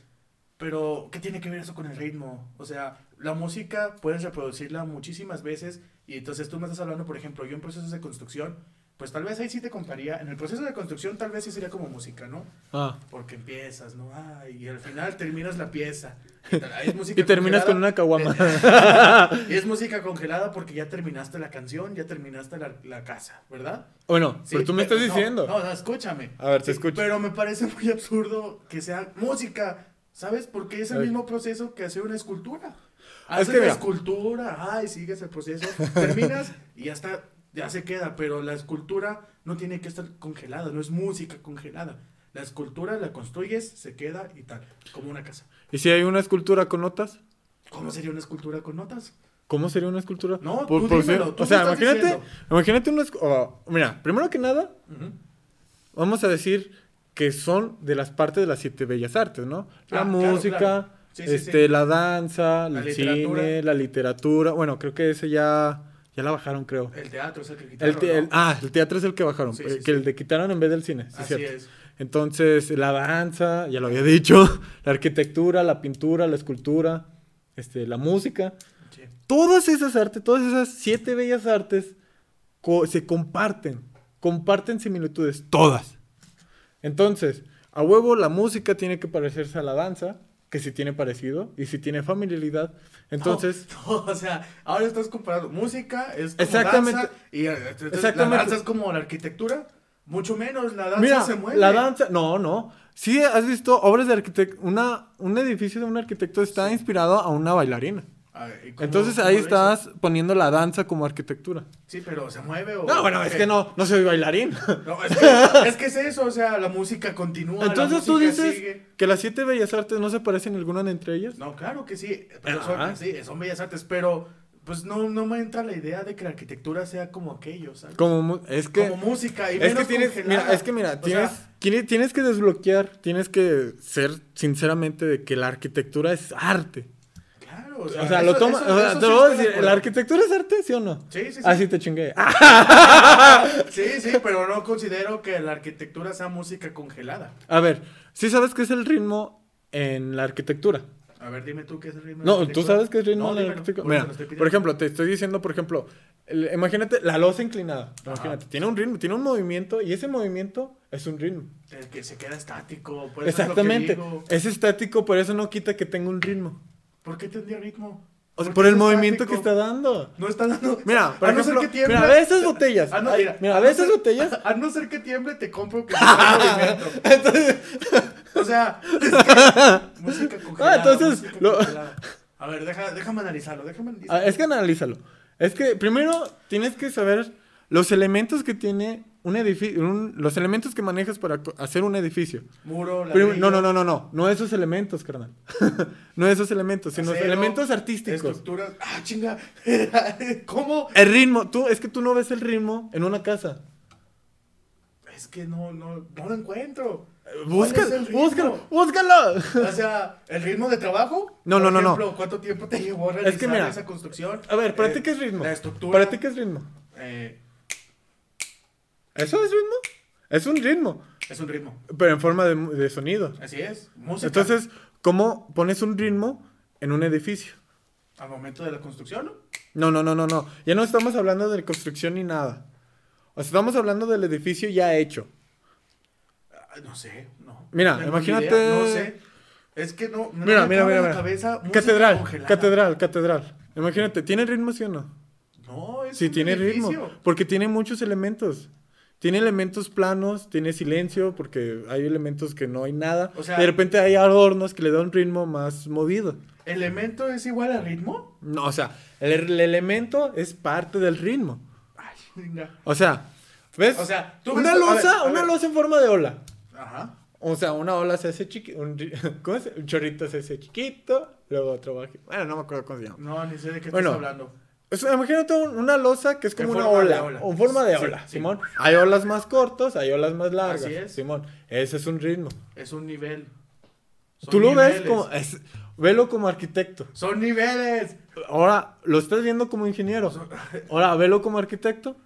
pero ¿qué tiene que ver eso con el ritmo? O sea, la música puedes reproducirla muchísimas veces y entonces tú me estás hablando, por ejemplo, yo en procesos de construcción, pues tal vez ahí sí te compraría, en el proceso de construcción tal vez sí sería como música, ¿no? Ah. Porque empiezas, ¿no? Ay, y al final terminas la pieza. Y, tal- ahí es música Y terminas con una caguama. Y es música congelada porque ya terminaste la canción, ya terminaste la, la casa, ¿verdad? bueno, Sí, pero tú me estás diciendo. No, no, escúchame. A ver, te escucho. Pero me parece muy absurdo que sea música, ¿sabes? Porque es el mismo proceso que hacer una escultura. Haces que la escultura, ay, sigues el proceso, terminas y ya está, ya se queda, pero la escultura no tiene que estar congelada, no es música congelada. La escultura la construyes, se queda y tal, como una casa. ¿Y si hay una escultura con notas? ¿Cómo sería una escultura con notas? ¿Cómo sería una escultura? No, tú dímelo, tú o sea, imagínate, diciendo. imagínate una oh, mira, primero que nada, vamos a decir que son de las partes de las siete bellas artes, ¿no? La Ah, claro, música, claro. Sí, este, sí. la danza, La el literatura. cine, la literatura. Bueno, creo que ese ya, ya la bajaron, creo. El teatro es el que quitaron, El te- el- ¿no? ah, el teatro es el que bajaron, Sí, eh, sí, que el de quitaron en vez del cine, sí, Así cierto. es. Entonces, la danza, ya lo había dicho, la arquitectura, la pintura, la escultura, este, la música. Sí. Todas esas artes, todas esas siete bellas artes co- se comparten, comparten similitudes, todas. Entonces, a huevo la música tiene que parecerse a la danza, que si tiene parecido y si tiene familiaridad. Entonces, No, no, o sea, ahora estás comparando música, es como Exactamente. danza, y eh, entonces Exactamente. la danza es como la arquitectura, mucho menos, la danza mira, se mueve. la danza, no, no. Sí, has visto obras de arquitecto, una, un edificio de un arquitecto está inspirado a una bailarina. A ver, ¿y cómo- Entonces ahí estás poniendo la danza como arquitectura. Sí, pero se mueve o... No, bueno, es que no, no soy bailarín. No, es, que, es que es eso, o sea, la música continúa, Entonces tú dices sigue. que las siete bellas artes no se parecen alguna entre ellas. No, claro que sí, pero son, Ah. sí, son bellas artes, pero pues no, no me entra la idea de que la arquitectura sea como aquello, ¿sabes? Como es que como música y es que menos tienes, congelada. mira, es que mira, tienes, sea, tiene- tienes que desbloquear, tienes que ser sinceramente de que la arquitectura es arte. Claro, o sea, O sea, lo toma, eso- o sea, te voy a de decir. ¿la arquitectura es arte, sí o no? Sí, sí, sí. Así te chingué. Ah, Sí, sí, pero no considero que la arquitectura sea música congelada. A ver, ¿sí sabes qué es el ritmo en la arquitectura? A ver, dime tú qué es el ritmo. de No, la ¿tú sabes qué es ritmo No, en la arquitectura? por Mira, por ejemplo, te estoy diciendo, por ejemplo, el- imagínate la losa inclinada. Ajá. Imagínate, tiene un ritmo, tiene un movimiento y ese movimiento es un ritmo. El que se queda estático. Eso es lo que Exactamente. digo. Es estático, pero eso no quita que tenga un ritmo. ¿Por qué tendría ritmo? O sea, ¿Por el movimiento que está dando. No está dando. Mira, por a no ser ejemplo, que tiemble. mira, ve esas botellas. A no, mira, mira, a ve esas ser- botellas. A no ser que tiemble, te compro que movimiento. O sea, es que música congelada. Ah, entonces, música lo- congelada. A ver, deja, déjame analizarlo, déjame analizarlo. Ah, es que analízalo. Es que primero tienes que saber los elementos que tiene un edificio, los elementos que manejas para hacer un edificio. Muro, ladrillo, no, no, no, no, no, no esos elementos, carnal. no esos elementos, sino acero, elementos artísticos. Estructuras. Ah, chinga. ¿Cómo? El ritmo, tú, es que tú no ves el ritmo en una casa. Es que no, no, no lo encuentro. Busca, ¿Cuál es el ritmo? búscalo, búscalo. O sea, ¿el ritmo de trabajo? No, no, no, no. ejemplo, ¿Cuánto tiempo te llevó a realizar que mira, esa construcción? A ver, ¿para Eh, ti qué es ritmo? La estructura. ¿Para ti qué es ritmo? eh, ¿Eso es ritmo? Es un ritmo, es un ritmo. pero en forma de, de sonido. Así es. Música. Entonces, ¿cómo pones un ritmo en un edificio? Al momento de la construcción, ¿no? No, no, no, no, no. Ya no estamos hablando de construcción ni nada. O sea, estamos hablando del edificio ya hecho. Ah, No sé, no. Mira, tengo imagínate- idea, No sé. Es que no. no Mira, me mira, mira, mira. cabeza Catedral, congelada. catedral, catedral. Imagínate, ¿tiene ritmo sí o no? No, es Sí, un tiene ritmo. Porque tiene muchos elementos. Tiene elementos planos, tiene silencio, porque hay elementos que no hay nada. O sea- de repente hay adornos que le dan un ritmo más movido. ¿Elemento es igual a ritmo? No, o sea, el, el elemento es parte del ritmo. Ay, venga. O sea, ¿ves? O sea, tú una ves- a ver, losa, a una ver. losa en forma de ola. Ajá. O sea, una ola se hace chiquito, un, ¿cómo es? un chorrito se hace chiquito, luego otro bajito. Bueno, no me acuerdo cómo se llama. No, ni sé de qué Bueno, estás hablando. Es- imagínate un- una losa que es como En una ola, ola. en forma de ola, sí. Simón. Hay olas más cortas, hay olas más largas, Así es. Simón. Ese es un ritmo. Es un nivel. Son Tú lo ves como, es- velo como arquitecto. Son niveles. Ahora, lo estás viendo como ingeniero. Ahora, velo como arquitecto.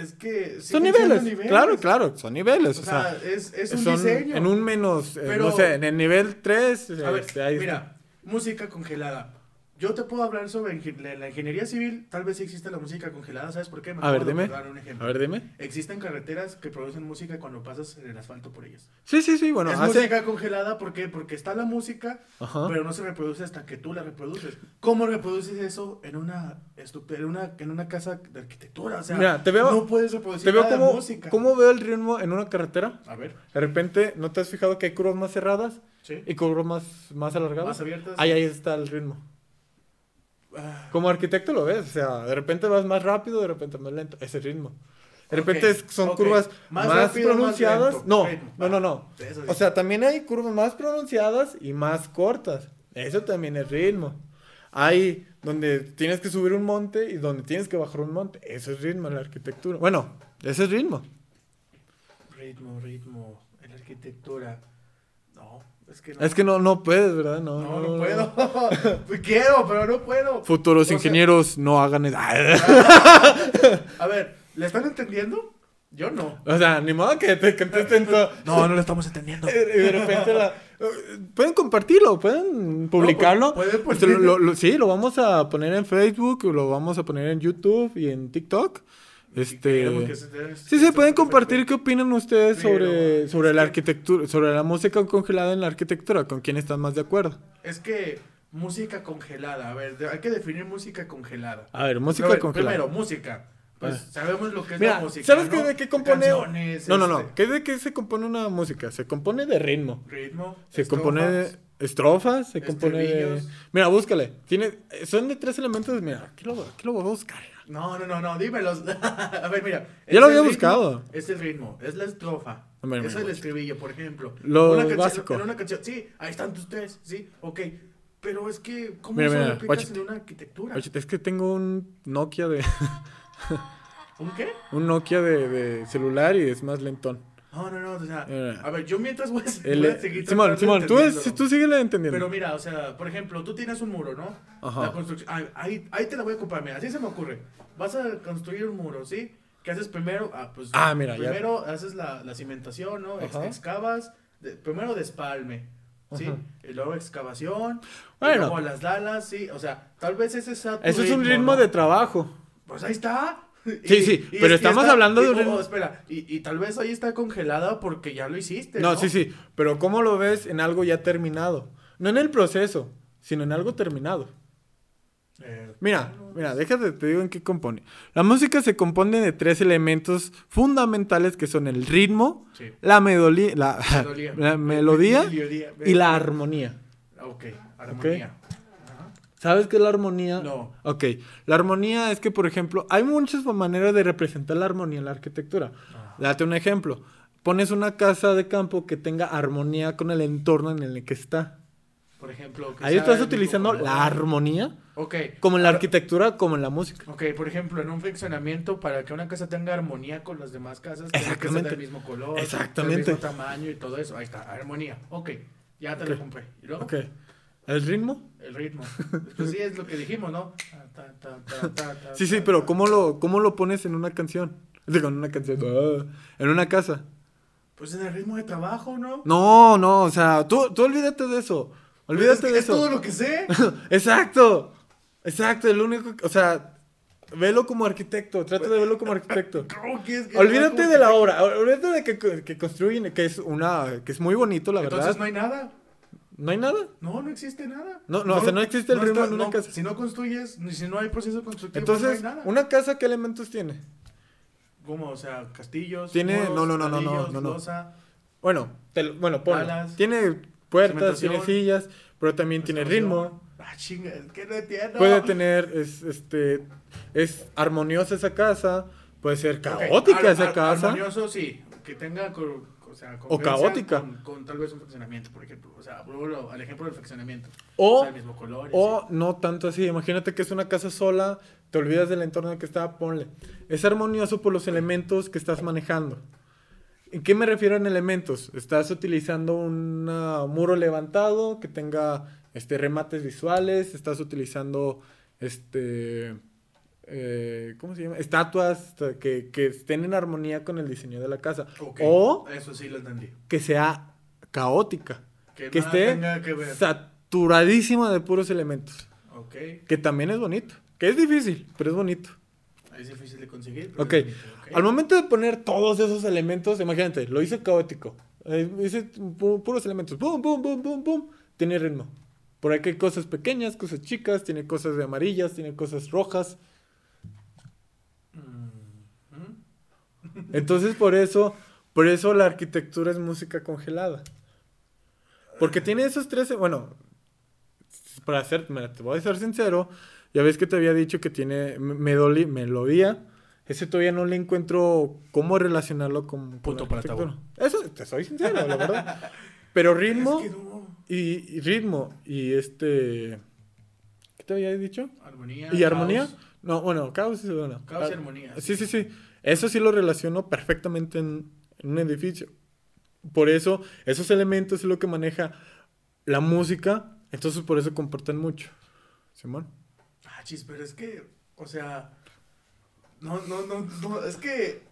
Es que. Son niveles. Claro, claro, son niveles. O O, sea, sea, es, es un son diseño. en un menos, eh, Pero- no sé, en el nivel 3. A ver, este, ahí mira, está. música congelada. Yo te puedo hablar sobre la, ingeniería civil, tal vez sí existe la música congelada, ¿sabes por qué? Me A ver, de dime. un ejemplo. A ver, dime. Existen carreteras que producen música cuando pasas en el asfalto por ellas. Sí, sí, sí, bueno, es hace... música congelada ¿por qué? porque está la música, Ajá. pero no se reproduce hasta que tú la reproduces. ¿Cómo reproduces eso en una, en una, en una casa de arquitectura? O sea, Mira, te veo- no puedes reproducir Te veo nada de cómo, música. cómo veo el ritmo en una carretera. A ver, De repente, ¿no te has fijado que hay curvas más cerradas sí. y curvas más, más alargadas? Más abiertas. Ahí, ahí está el ritmo. Como arquitecto lo ves, o sea, de repente vas más rápido, de repente más lento, ese ritmo. De repente son curvas Más más, rápido, más pronunciadas. no, no, no, no. Eso O sea, también hay curvas más pronunciadas y más cortas. Eso también es ritmo. Hay donde tienes que subir un monte y donde tienes que bajar un monte. Eso es ritmo en la arquitectura. Bueno, ese es ritmo. Ritmo, ritmo, en la arquitectura. Es que no. Es que no, no puedes, ¿verdad? No, no, no, puedo. Quiero, pero no puedo. Futuros O sea- ingenieros no hagan eso. A ver, ¿le están entendiendo? Yo no. o sea, ni modo que te contesten todo. No, no lo estamos entendiendo. Y de repente la- pueden compartirlo, pueden publicarlo. pues, pueden Este, lo- lo- sí, lo vamos a poner en Facebook, lo vamos a poner en YouTube y en TikTok. Este, se- sí, sí, pueden compartir qué opinan ustedes sobre, sobre la que- arquitectura, sobre la música congelada en la arquitectura, con quién están más de acuerdo. Es que música congelada, a ver, hay que definir música congelada. A ver, música A ver, congelada. Primero, música. Pues Ah. sabemos lo que es Mira, la música. ¿sabes ¿no? qué, de qué compone? Canciones, no, no, no. este, ¿Qué de qué se compone una música? Se compone de ritmo. Ritmo. Se compone de estrofas, se compone de... Mira, búscale. Tiene... Son de tres elementos. Mira, aquí lo, aquí lo voy a buscar. No, no, no, no, dímelos. a ver, mira. Ya lo había ritmo, buscado. Es el ritmo, es la estrofa. Hombre, es el mira. estribillo, por ejemplo. Lo Una básico. En una canción, sí, ahí están tus tres, sí, ok. Pero es que, ¿cómo Mira, mira, en una arquitectura? Es que tengo un Nokia de... ¿Un qué? un Nokia de, de celular y es más lentón. No, no, no, o sea, Mira. a ver, yo mientras voy a, El- voy a seguir Simón, Simón, tú, es, tú síguele entendiendo. Pero mira, o sea, por ejemplo, tú tienes un muro, ¿no? Ajá. La construcción. Ahí, ahí, ahí te la voy a ocupar, mira, así se me ocurre. Vas a construir un muro, ¿sí? ¿Qué haces primero? Ah, pues. Ah, mira, ya. Primero haces la, la cimentación, ¿no? Ex- excavas. de- primero despalme, ¿sí? Ajá. Y luego excavación. Bueno. Y luego las dalas, ¿sí? O sea, tal vez ese tu Eso es un ritmo ¿no? de trabajo. Pues ahí está. Sí, sí, pero estamos hablando de un oh, espera, y, y tal vez ahí está congelada porque ya lo hiciste. No, No, sí, sí. Pero ¿cómo lo ves en algo ya terminado? No en el proceso, sino en algo terminado. Eh, Mira, mira, déjate, te digo en qué compone. La música se compone de tres elementos fundamentales que son el ritmo, sí. la, Melodía. la melodía y la armonía. Ok, armonía. Ajá. ¿Sabes qué es la armonía? No. Ok, la armonía es que, por ejemplo, hay muchas maneras de representar la armonía en la arquitectura. Ah. Date un ejemplo. Pones una casa de campo que tenga armonía con el entorno en el que está. Por ejemplo. que Ahí estás utilizando color. la armonía, Ok. como en la Ahora- arquitectura, como en la música. Ok, por ejemplo, en un fraccionamiento, para que una casa tenga armonía con las demás casas, tiene que ser Exactamente. del mismo color, Exactamente. del mismo tamaño y todo eso. Ahí está, armonía. Ok, ya te Ok. lo compré. ¿Y luego? Ok. ¿El ritmo? El ritmo. Pues sí, es lo que dijimos, ¿no? Ta, ta, ta, ta, ta, Sí, sí, pero. ¿cómo lo, cómo lo pones en una canción? Digo, en una canción. ah, en una casa. Pues en el ritmo de trabajo, ¿no? No, no, o sea, tú, tú olvídate de eso. Pues Olvídate es que de es eso. todo lo que sé. Exacto. Exacto, el único, o sea, velo como arquitecto, trata de verlo como arquitecto. ¿Cómo quieres que Olvídate de la obra, olvídate de que, que construyen, que es una, que es muy bonito, la Entonces verdad. no hay nada. No hay nada. No, no existe nada. No, no, o sea, no existe el ritmo en una no, casa. Si no construyes, ni si no hay proceso constructivo, Entonces, no hay nada. una casa, ¿qué elementos tiene? ¿Cómo? O sea, castillos, Tiene- muros, no, no, no, no, no, no, no. losa. Bueno, te bueno, ponlo. Alas, Tiene puertas, tiene sillas, pero también tiene ritmo. Ah, chinga, que no entiendo. Puede tener, es, este, es armoniosa esa casa, puede ser caótica ar- esa ar- casa. Armonioso, sí. Que tenga, o caótica. Con, con tal vez un fraccionamiento, por ejemplo. O sea, vuelvo al ejemplo del fraccionamiento. O- sea, el mismo color. y O no tanto así, imagínate que es una casa sola, te olvidas del entorno en el que está, ponle. Es armonioso por los elementos que estás manejando. ¿En qué me refiero en elementos? Estás utilizando un muro levantado que tenga este, remates visuales, estás utilizando este eh, ¿cómo se llama? estatuas que, que estén en armonía con el diseño de la casa. O Eso sí lo entendí. que sea caótica, Que, esté que saturadísima de puros elementos. Que también es bonito. Que es difícil, pero es bonito. Es difícil de conseguir. pero Ok. es bonito, ok. Al momento de poner todos esos elementos, imagínate, lo hice caótico. Eh, hice pu- puros elementos. Pum, pum, pum, pum, pum. Tiene ritmo. Por aquí hay cosas pequeñas, cosas chicas, tiene cosas de amarillas, tiene cosas rojas. Mm, Entonces, por eso, por eso la arquitectura es música congelada. Porque tiene esos tres, bueno, para ser, te voy a ser sincero, ya ves que te había dicho que tiene medoli- melodía. Ese todavía no le encuentro cómo relacionarlo con, con Punto la para. Eso, te soy sincero, la verdad. Pero ritmo Es que no. y, y ritmo y este... ¿Qué te había dicho? Armonía. ¿Y armonía? caos. No, bueno, caos y bueno. Caos y armonía. Sí, sí, sí. Eso sí lo relaciono perfectamente en, en un edificio. Por eso, esos elementos es lo que maneja la música. Entonces, por eso comportan mucho. Simón. Ah, chis, pero es que, o sea, no, no, no, no, es que,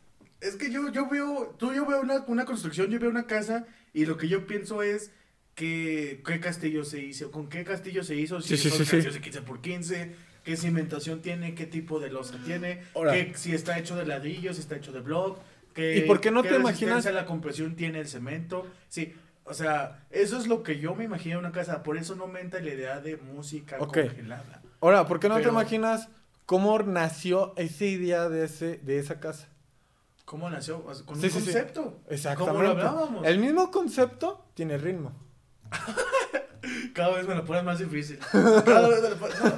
es que yo, yo veo, tú, yo veo una, una construcción, yo veo una casa y lo que yo pienso es que, qué castillo se hizo, con qué castillo se hizo, si Sí, son sí, sí. castillos de 15 por 15, qué cimentación tiene, qué tipo de losa tiene, qué- si está hecho de ladrillo, si está hecho de block, qué, ¿Y por qué no te resistencia imaginas- la compresión tiene el cemento, sí. O sea, eso es lo que yo me imagino en una casa. Por eso no me entra la idea de música congelada. Ahora, ¿por qué no te imaginas cómo nació esa idea de, ese, de esa casa? ¿Cómo nació? Con Sí, un sí, sí. concepto. Exactamente. Como lo hablábamos. El mismo concepto tiene ritmo. Cada vez me lo pones más difícil. Cada vez me lo pones... No,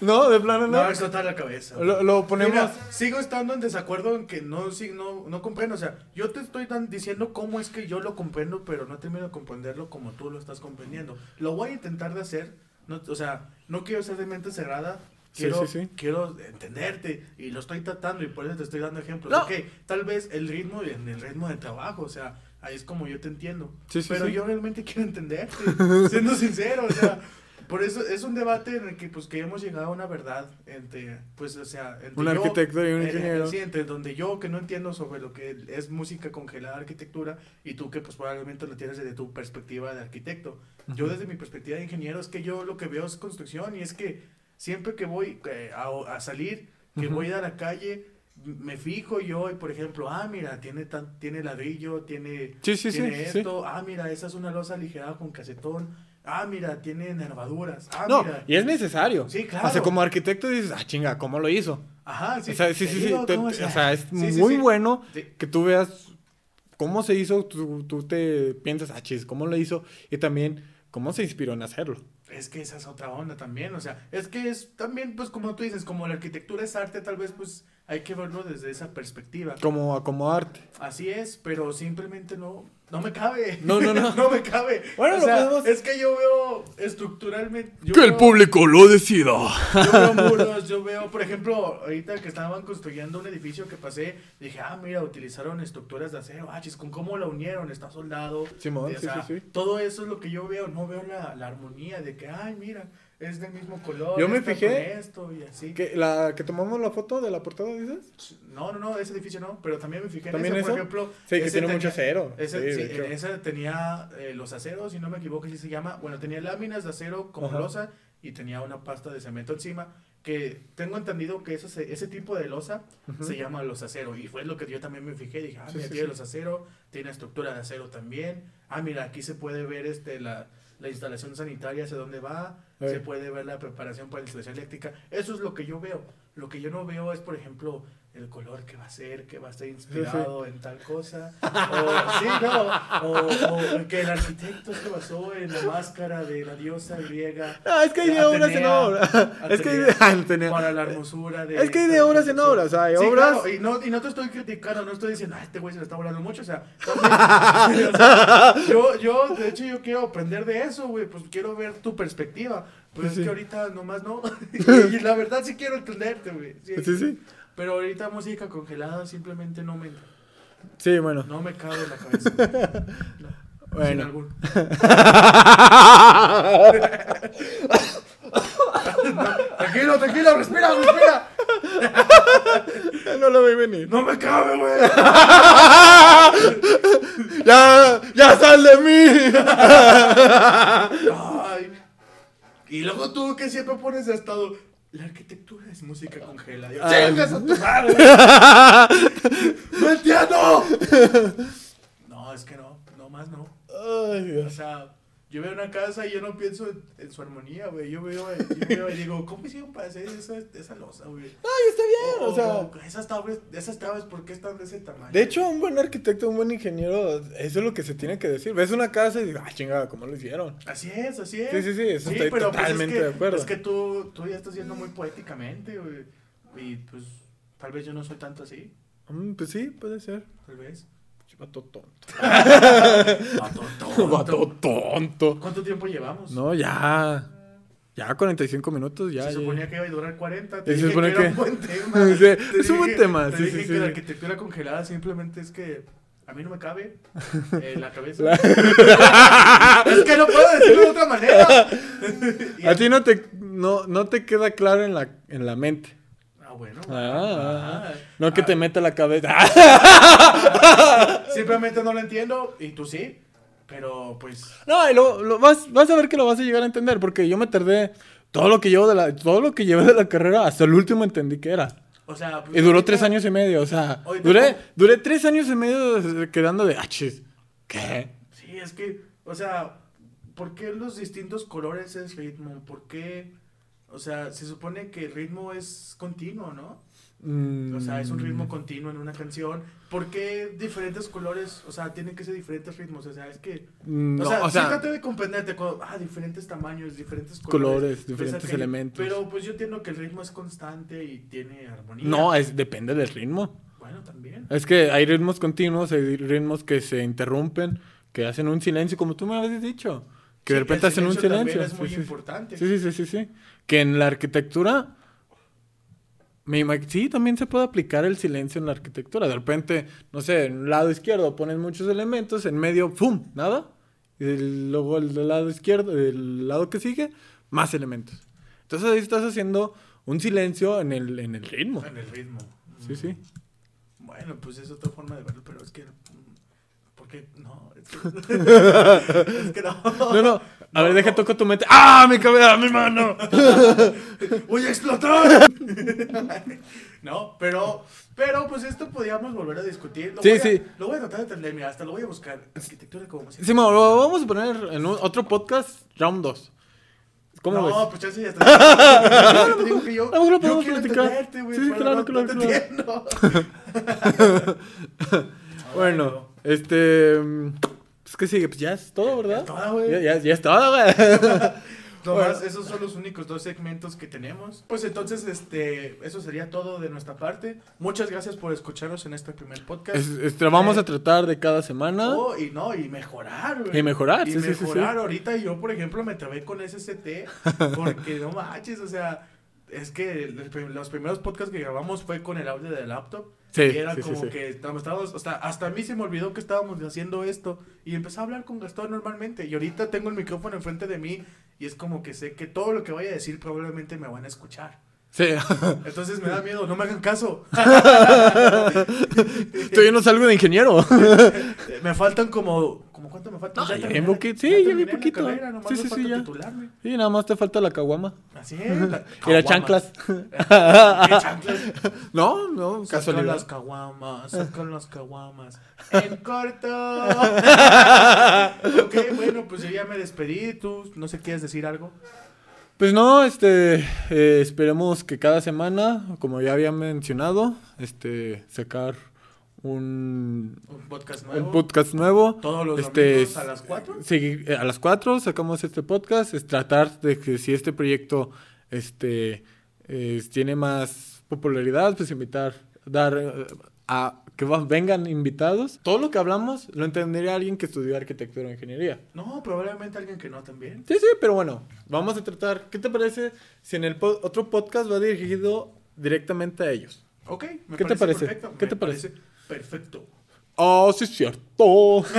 No, de plano no. no, es total la cabeza. Lo, lo ponemos. Mira, sigo estando en desacuerdo en que no, sí, no, no comprendo. O sea, yo te estoy dan- diciendo cómo es que yo lo comprendo, pero no termino de comprenderlo como tú lo estás comprendiendo. Lo voy a intentar de hacer. No, o sea, no quiero ser de mente cerrada. Sí, Quiero, sí, sí. quiero entenderte y lo estoy tratando y por eso te estoy dando ejemplos. No. Ok, tal vez el ritmo, en el ritmo de trabajo, o sea, ahí es como yo te entiendo. Sí, sí, pero sí. yo realmente quiero entenderte, siendo sincero, o sea, por eso es un debate en el que pues que hemos llegado a una verdad entre, pues, o sea, entre Un yo- arquitecto y un eh, ingeniero. sí, entre donde yo que no entiendo sobre lo que es música congelada, arquitectura, y tú que pues probablemente lo tienes desde tu perspectiva de arquitecto. Yo desde mi perspectiva de ingeniero es que yo lo que veo es construcción y es que siempre que voy eh, a, a salir, que voy a la calle, me fijo yo y por ejemplo, ah, mira, tiene, tan, tiene ladrillo, tiene, Sí, sí, sí, tiene sí. esto, ah, mira, esa es una losa aligerada con casetón, ah, mira, tiene nervaduras, ah, No, mira. y es necesario. Sí, claro. O sea, como arquitecto dices, ah, chinga, ¿cómo lo hizo? Ajá, sí. o sea, sí, sí, sí. te- o sea, es muy bueno que tú veas cómo se hizo, tú, tú te piensas, ah, chis, ¿cómo lo hizo? Y también, ¿cómo se inspiró en hacerlo? Es que esa es otra onda también, o sea, es que es también, pues como tú dices, como la arquitectura es arte, tal vez pues hay que verlo desde esa perspectiva. Como acomodarte. Así es, pero simplemente no, no me cabe. No, no, no. no me cabe. Bueno, o lo sea, podemos- es que yo veo estructuralmente. yo veo- público lo decida. Yo veo muros, yo veo, por ejemplo, ahorita que estaban construyendo un edificio que pasé, dije, ah, mira, utilizaron estructuras de acero, ah, chis, con cómo la unieron, está soldado. O sí, sea, sí, sí. Todo eso es lo que yo veo, no veo la, la armonía de que, ay, mira, es del mismo color. Yo me fijé esto y así. ¿Que, la, ¿Que tomamos la foto de la portada, dices? No, no, no, ese edificio no, pero también me fijé en ¿También ese, por ejemplo. Sí, que tiene tenía- mucho acero. Ese, Sí, sí, ese tenía eh, los aceros, si no me equivoco, así se llama. Bueno, tenía láminas de acero como Ajá. losa y tenía una pasta de cemento encima. Que tengo entendido que eso se- ese tipo de losa se llama los acero. Y fue lo que yo también me fijé. Dije, ah, Sí, mira, sí, tiene sí. los acero, tiene estructura de acero también. Ah, mira, aquí se puede ver este la, la instalación sanitaria, hacia dónde va. Eh. Se puede ver la preparación para la instalación eléctrica. Eso es lo que yo veo. Lo que yo no veo es, por ejemplo, el color que va a ser, que va a estar inspirado en tal cosa. O, sí, no. O, o que el arquitecto se basó en la máscara de la diosa griega. Es que hay de obras en obras. Es que hay de, Atenea. Para la hermosura de. Es que hay de obras en obras, o sea, hay Sí, obras- claro, y, no, y no te estoy criticando, no estoy diciendo, ah, este güey se le está volando mucho, o sea, también- o sea, yo, yo, de hecho, yo quiero aprender de eso, güey, pues quiero ver tu perspectiva, pero Sí, es que ahorita nomás no, y, la verdad sí quiero entenderte, güey. Sí, sí. Pero ahorita música congelada simplemente no me, Sí, bueno. no me cabe en la cabeza. No, sin Bueno. No, tranquilo, tranquilo, respira, respira, no lo vi venir. no me cabe, güey. ¡Ya! ¡Ya sal de mí! Ay. Y luego tú que siempre pones estado. La arquitectura es música congelada. Yo. ¡Chingas a tu madre! ¡No entiendo! No, es que no, no más no. Ay, O Dios. sea, Yo veo una casa y yo no pienso en, su armonía, güey. Yo veo, yo veo y digo, ¿cómo hicieron para hacer esa, esa losa, güey? Ay, está bien, o, sea. o esas tablas, esas tablas, ¿por qué están de ese tamaño? De hecho, un buen arquitecto, un buen ingeniero, eso es lo que se tiene que decir. Ves una casa y dices, ah, chingada, ¿cómo lo hicieron? Así es, así es. Sí, sí, sí, eso estoy pero pues, totalmente es que, de acuerdo. Es que tú, tú ya estás yendo muy poéticamente, güey. Y pues, tal vez yo no soy tanto así, Mm, pues sí, puede ser. tal vez. Vato tonto. Vato tonto. Vato tonto. ¿Cuánto tiempo llevamos? No, ya. Ya 45 minutos, ya. se ya. suponía que iba a durar 40. Y Te se dije supone que era un buen tema. Sí, Te es un buen tema, Te sí, dije sí, que sí. la arquitectura congelada simplemente es que a mí no me cabe en la cabeza. La- es que no puedo decirlo de otra manera. A ti no te, no, no te queda claro en la, en la mente. Ah, bueno. Ah, Ah. no que Ah, te meta la cabeza. Simplemente no lo entiendo y tú sí. Pero pues. No, y lo, lo- vas, vas a ver que lo vas a llegar a entender, porque yo me tardé todo lo que llevo de la, todo lo que llevé de la carrera, hasta el último entendí que era. O sea. pues, Y duró ahorita- tres años y medio, o sea, duré, duré tres años y medio quedando de, ah, chis, ¿qué? Sí, es que. O sea, ¿por qué los distintos colores es ritmo? ¿Por qué? O sea, se supone que el ritmo es continuo, ¿no? O sea, es un ritmo continuo en una canción. ¿Por qué diferentes colores? O sea, tienen que ser diferentes ritmos. O sea, es que. Mm, o no, sea, o sí sea, traté de comprenderte. con, Ah, diferentes tamaños, diferentes colores. Colores, diferentes elementos. Pero pues yo entiendo que el ritmo es constante y tiene armonía. no, es, depende del ritmo. Bueno, también. Es que hay ritmos continuos, hay ritmos que se interrumpen, que hacen un silencio, como tú me habías dicho. Que de Sí, repente el hacen un silencio. Es muy sí, sí. importante. Sí, sí, sí. Que en la arquitectura. Me sí, también se puede aplicar el silencio en la arquitectura. De repente, no sé, en el lado izquierdo pones muchos elementos, en medio, ¡pum! Nada. Y luego el lado izquierdo, el lado que sigue, más elementos. Entonces ahí estás haciendo un silencio en el, en el ritmo. En el ritmo. Sí, sí. Bueno, pues es otra forma de verlo, pero es que. Mm, ¿Por qué? No, es que. es que no. No, no. A ver, No, deja no. toco tu mente. ¡Ah, mi cabeza, mi mano! ¡Voy a explotar! no, pero. Pero pues esto podíamos volver a discutir. Lo Sí, voy a- sí. Lo voy a tratar de entender, mira, hasta lo voy a buscar. Arquitectura como. Sí, mo, lo vamos a poner en un- otro podcast, round 2. ¿Cómo no, ves? pues ya está. Yo te digo que yo, A lo yo podemos platicar. Sí, sí, claro, no, claro, no claro. Bueno, este. Pues, ¿qué sigue? Pues ya es todo, ¿verdad? Es todo, güey. Ya, ya, ya es todo, güey. Bueno. esos son los únicos dos segmentos que tenemos. Pues entonces, este, eso sería todo de nuestra parte. Muchas gracias por escucharnos en este primer podcast. Es- este, vamos a tratar de cada semana. Oh, y no, y mejorar, güey. Y mejorar, Y sí, sí, sí, sí. mejorar. Ahorita yo, por ejemplo, me trabé con SST porque no manches, o sea, es que los prim- los primeros podcasts que grabamos fue con el audio del laptop. Sí, y era sí, como sí. que estábamos, estábamos- hasta, hasta a mí se me olvidó que estábamos haciendo esto. Y empecé a hablar con Gastón normalmente. Y ahorita tengo el micrófono enfrente de mí y es como que sé que todo lo que vaya a decir probablemente me van a escuchar. Sí. Entonces me da miedo, no me hagan caso. Yo no salgo de ingeniero. me faltan como, como ¿cuánto me falta? No, ya terminé bien la- poquito, ya sí, ya la poquito. carrera, nomás Sí, sí, sí, ya. titularme. Y nada más te falta la caguama. Así es. la- Y las chanclas. ¿Qué chanclas? No, no, Sacan casualidad. las caguamas, sacan las caguamas. En corto. ok, bueno, pues yo ya me despedí. ¿Tú no sé, quieres decir algo? Pues no, este, eh, esperemos que cada semana, como ya había mencionado, este, sacar un, Un podcast nuevo. un podcast nuevo. Todos los Este, domingos a las 4. Sí, eh, a las 4 sacamos este podcast, es tratar de que si este proyecto este, eh, tiene más popularidad, pues invitar, dar eh, a que va- vengan invitados. Todo lo que hablamos lo entendería alguien que estudió arquitectura o ingeniería. No, probablemente alguien que no también. Sí, sí, pero bueno, vamos a tratar. ¿Qué te parece si en el po- otro podcast va dirigido directamente a ellos? Ok, me ¿Qué te parece? perfecto, ¿Qué me te parece? Perfecto. Oh, sí, es cierto.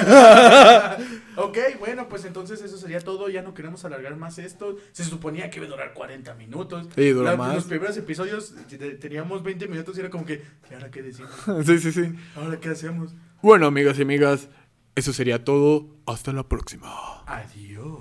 Ok, bueno, pues entonces eso sería todo. Ya no queremos alargar más esto. Se suponía que iba a durar 40 minutos. Sí, duró La- más. Los primeros episodios te- teníamos 20 minutos y era como que, ¿y ahora qué decimos? sí, sí, sí. ¿Ahora qué hacemos? Bueno, amigas y amigas, eso sería todo. Hasta la próxima. Adiós.